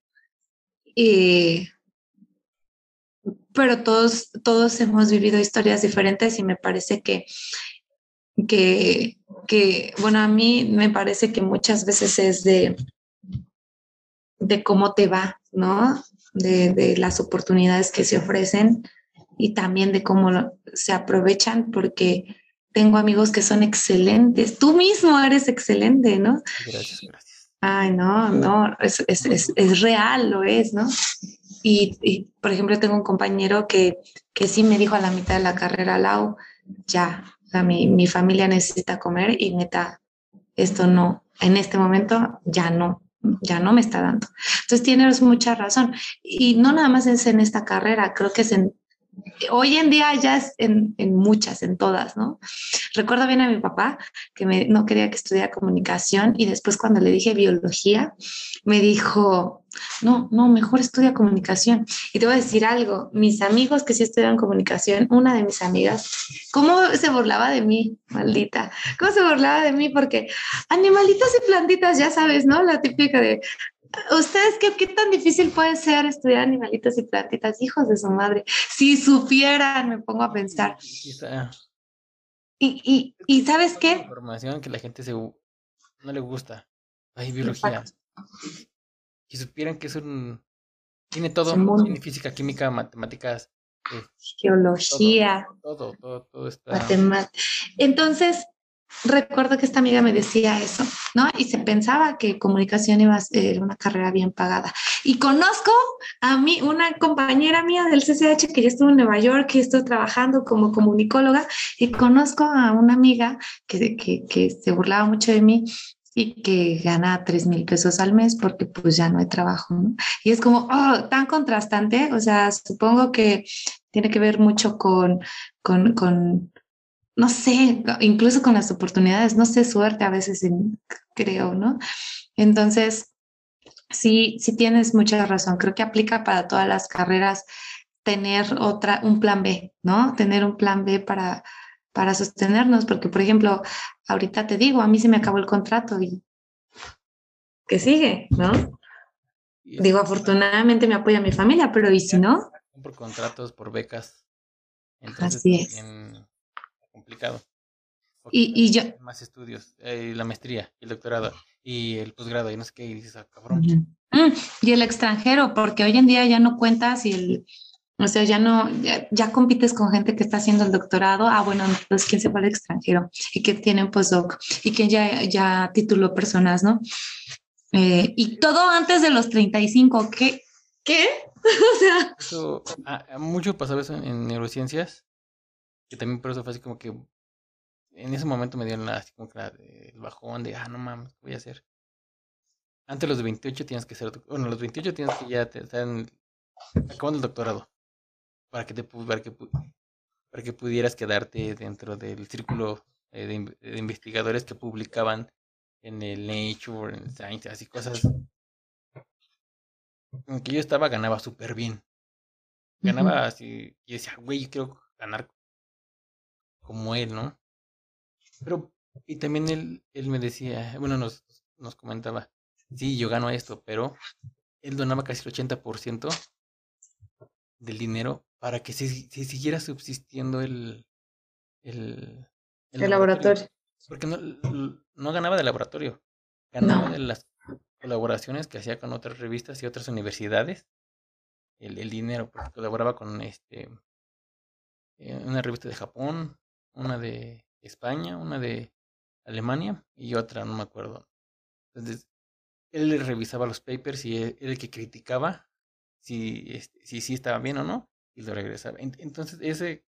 pero todos, todos hemos vivido historias diferentes y me parece que, que, que, bueno, a mí me parece que muchas veces es de, de cómo te va, ¿no? De, de las oportunidades que se ofrecen y también de cómo se aprovechan porque tengo amigos que son excelentes. Tú mismo eres excelente, ¿no? Gracias, gracias. Ay, no, no, es, es, es, es real, lo es, ¿no? Y, y, por ejemplo, tengo un compañero que, que sí me dijo a la mitad de la carrera, Lau, ya, mi, mi familia necesita comer y neta, esto no, en este momento ya no, ya no me está dando. Entonces tienes mucha razón. Y no nada más es en esta carrera, creo que es en hoy en día ya es en, muchas, en todas, ¿no? Recuerdo bien a mi papá que no quería que estudiara comunicación y después cuando le dije biología, me dijo, no, no, mejor estudia comunicación. Y te voy a decir algo, mis amigos que sí estudian comunicación, una de mis amigas, ¿cómo se burlaba de mí, maldita? ¿Cómo se burlaba de mí? Porque animalitos y plantitas, ya sabes, ¿no? La típica de, ¿Ustedes qué, qué tan difícil puede ser estudiar animalitos y plantitas? Hijos de su madre. Si supieran, me pongo a pensar. Y, y, y ¿sabes qué? Información que la gente se, no le gusta. Hay biología. Si supieran que es un... Tiene todo. Tiene física, química, matemáticas. Eh, Geología. Todo, todo, todo, está... Matemáticas. Entonces, recuerdo que esta amiga me decía eso, ¿no? Y se pensaba que comunicación iba a ser una carrera bien pagada. Y conozco a mí, una compañera mía del CCH que ya estuvo en Nueva York, que estuvo trabajando como comunicóloga, y conozco a una amiga que, que, que se burlaba mucho de mí y que gana tres mil pesos al mes porque pues ya no hay trabajo, ¿no? Y es como, oh, tan contrastante, o sea, supongo que tiene que ver mucho con, con, con no sé, incluso con las oportunidades, no sé, suerte a veces creo, ¿no? Entonces, sí, sí tienes mucha razón. Creo que aplica para todas las carreras tener otra, un plan B, ¿no? Tener un plan B para, para sostenernos, porque, por ejemplo, ahorita te digo, a mí se me acabó el contrato y ¿qué sigue, no? Digo, afortunadamente me apoya mi familia, pero ¿y si no? Por contratos, por becas. Así es complicado. Y, y, yo... Más estudios, eh, la maestría, el doctorado y el posgrado, y no sé qué, y dices, ah, cabrón. Mm, y el extranjero, porque hoy en día ya no cuentas y el, o sea, ya no, ya, compites con gente que está haciendo el doctorado. Ah, bueno, entonces, ¿quién se va al extranjero? Y que tienen postdoc y que ya, ya tituló personas, ¿no? Eh, y todo antes de los 35. ¿Qué? ¿Qué? o sea. Eso, ah, mucho pasaba eso en neurociencias que también por eso fue así como que en ese momento me dieron así como que el bajón de, ah, no mames, ¿qué voy a hacer? Antes de los 28 tienes que ser, bueno, los 28 tienes que ya estar en, acabando el doctorado para que te para que, para que pudieras quedarte dentro del círculo eh, de, investigadores que publicaban en el Nature, en Science, así cosas. Aunque yo estaba, ganaba súper bien. Ganaba así, y decía, güey, yo quiero ganar como él, ¿no? Pero, y también él, él me decía, bueno, nos, nos comentaba, sí, yo gano esto, pero él donaba casi el 80% del dinero para que se, siguiera subsistiendo el, el, el, laboratorio. Porque no, no ganaba del laboratorio, ganaba de las colaboraciones que hacía con otras revistas y otras universidades. El, el dinero, porque colaboraba con este eh, una revista de Japón, una de España, una de Alemania y otra, no me acuerdo. Entonces, él revisaba los papers y él, el que criticaba si, este, si, si estaba bien o no y lo regresaba. Entonces, ese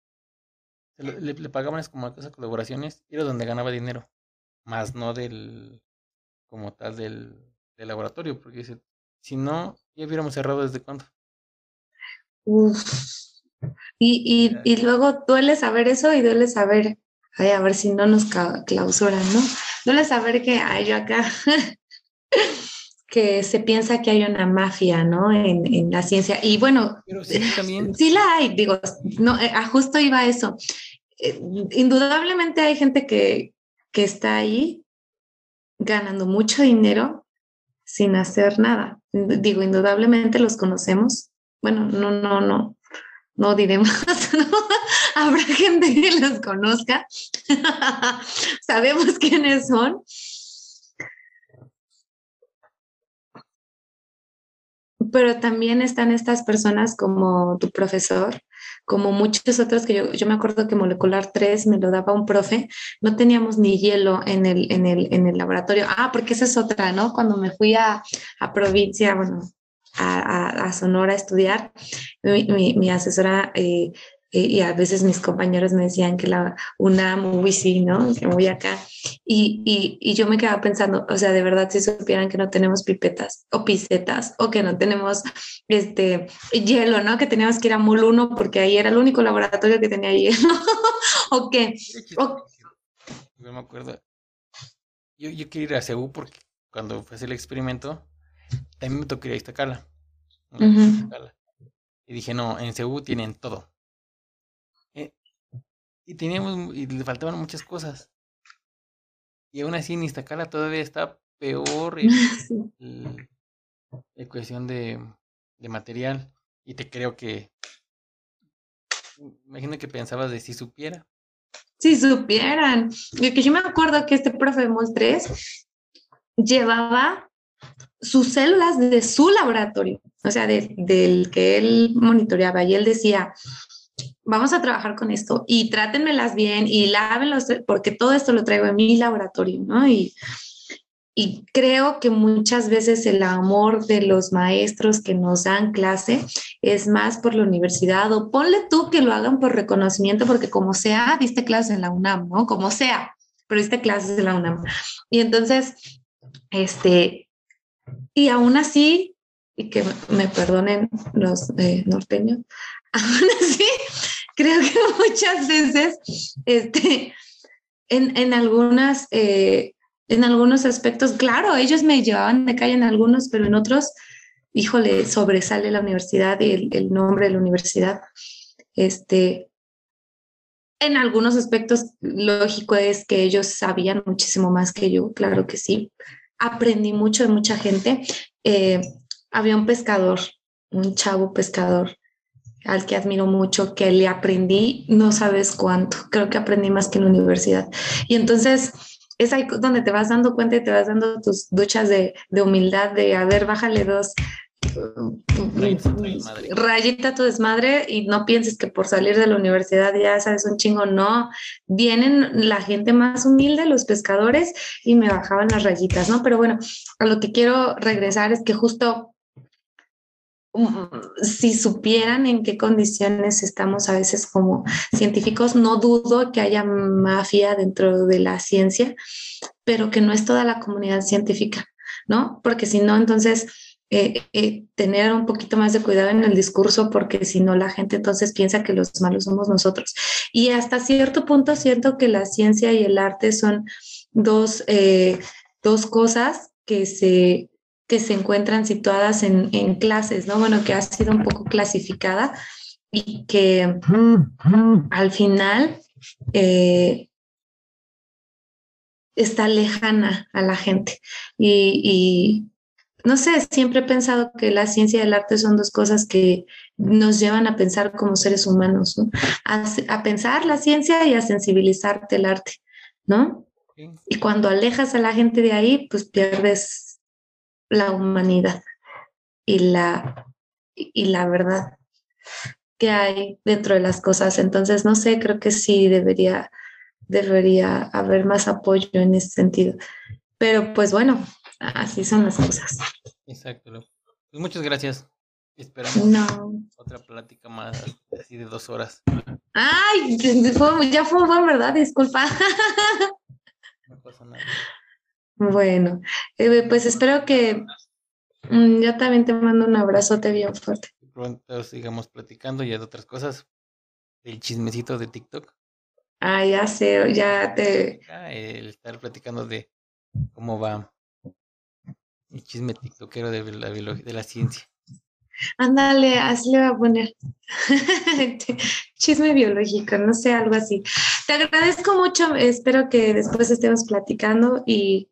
le, pagaban es como esas colaboraciones y era donde ganaba dinero, más no del, como tal, del, laboratorio, porque si no, ya hubiéramos cerrado desde cuándo. Uf. Y, y, y, luego duele saber eso y duele saber, ay, a ver si no nos clausuran, ¿no? Duele saber que, ay, yo acá, que se piensa que hay una mafia, ¿no? En, en la ciencia. Y bueno, Pero sí, también. sí la hay, digo, no, eh, a justo iba a eso. Eh, indudablemente hay gente que, que está ahí ganando mucho dinero sin hacer nada. Digo, indudablemente los conocemos. Bueno, no, no, no, no diremos, ¿no? Habrá gente que los conozca. Sabemos quiénes son. Pero también están estas personas como tu profesor, como muchos otros que yo, yo me acuerdo que molecular 3 me lo daba un profe, no teníamos ni hielo en el, en el, en el laboratorio. Ah, porque esa es otra, ¿no? Cuando me fui a, a provincia, bueno, a, a, Sonora a estudiar, mi, mi, mi asesora eh, y a veces mis compañeros me decían que la UNAM, UBC, ¿no? Que voy acá. Y, y, y, yo me quedaba pensando, o sea, de verdad, si supieran que no tenemos pipetas o pisetas o que no tenemos este hielo, ¿no? Que teníamos que ir a MUL 1 porque ahí era el único laboratorio que tenía hielo. o que... O... No me acuerdo. Yo, yo quería ir a CEU porque cuando fue el experimento, también me tocó ir a Iztacala. Uh -huh. Y dije, no, en CEU tienen todo y teníamos, y le faltaban muchas cosas. Y aún así en Iztacala todavía está peor el, cuestión de, de material. Y te creo que, imagino que pensabas de si supiera. Si supieran. Y que yo me acuerdo que este profe 3 llevaba sus células de su laboratorio, o sea, de, del que él monitoreaba. Y él decía, vamos a trabajar con esto y trátenmelas bien y lávenlos, porque todo esto lo traigo en mi laboratorio, ¿no? Y, creo que muchas veces el amor de los maestros que nos dan clase es más por la universidad o ponle tú que lo hagan por reconocimiento, porque como sea, diste clases en la UNAM, ¿no? Como sea, pero diste clases en la UNAM. Y entonces, este, y aún así, y que me perdonen los eh, norteños, aún así, creo que muchas veces, este, en, en algunas, eh, en algunos aspectos, claro, ellos me llevaban de calle en algunos, pero en otros, híjole, sobresale la universidad y el, el nombre de la universidad. Este, en algunos aspectos, lógico es que ellos sabían muchísimo más que yo, claro que sí. Aprendí mucho de mucha gente. Eh, había un pescador, un chavo pescador, al que admiro mucho, que le aprendí, no sabes cuánto, creo que aprendí más que en la universidad. Y entonces es ahí donde te vas dando cuenta y te vas dando tus duchas de, humildad, de, a ver, bájale dos, rayita tu desmadre y no pienses que por salir de la universidad ya sabes un chingo, no, vienen la gente más humilde, los pescadores, y me bajaban las rayitas, ¿no? Pero bueno, a lo que quiero regresar es que justo si supieran en qué condiciones estamos a veces como científicos, no dudo que haya mafia dentro de la ciencia, pero que no es toda la comunidad científica, ¿no? Porque si no, entonces eh, eh, tener un poquito más de cuidado en el discurso, porque si no, la gente entonces piensa que los malos somos nosotros. Y hasta cierto punto siento que la ciencia y el arte son dos, eh, dos cosas que se que se encuentran situadas en, en, clases, ¿no? Bueno, que ha sido un poco clasificada y que al final eh, está lejana a la gente. Y, y, no sé, siempre he pensado que la ciencia y el arte son dos cosas que nos llevan a pensar como seres humanos, ¿no? a, a pensar la ciencia y a sensibilizarte el arte, ¿no? Y cuando alejas a la gente de ahí, pues pierdes la humanidad y la, y la verdad que hay dentro de las cosas. Entonces, no sé, creo que sí debería, debería haber más apoyo en ese sentido. Pero pues bueno, así son las cosas. Exacto. Pues muchas gracias. Esperamos no. otra plática más así de dos horas. Ay, ya fue buen, ¿verdad? Disculpa. No pasa nada. Bueno, eh, pues espero que mm, yo también te mando un abrazote bien fuerte. Pronto sigamos platicando ya de otras cosas. El chismecito de TikTok. Ah, ya sé, ya te. El estar platicando de cómo va. Chisme tiktokero de la, de la ciencia. Ándale, así le va a poner. Chisme biológico, no sé, algo así. Te agradezco mucho, espero que después estemos platicando y,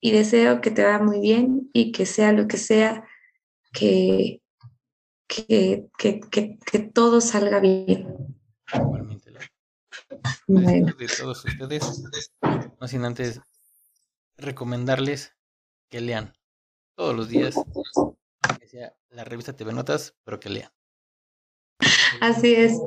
y deseo que te vaya muy bien y que sea lo que sea, que, que, que, que, todo salga bien. Igualmente. Bueno. De todos ustedes, no sin antes recomendarles que lean todos los días la revista TV Notas, pero que lean. Así es.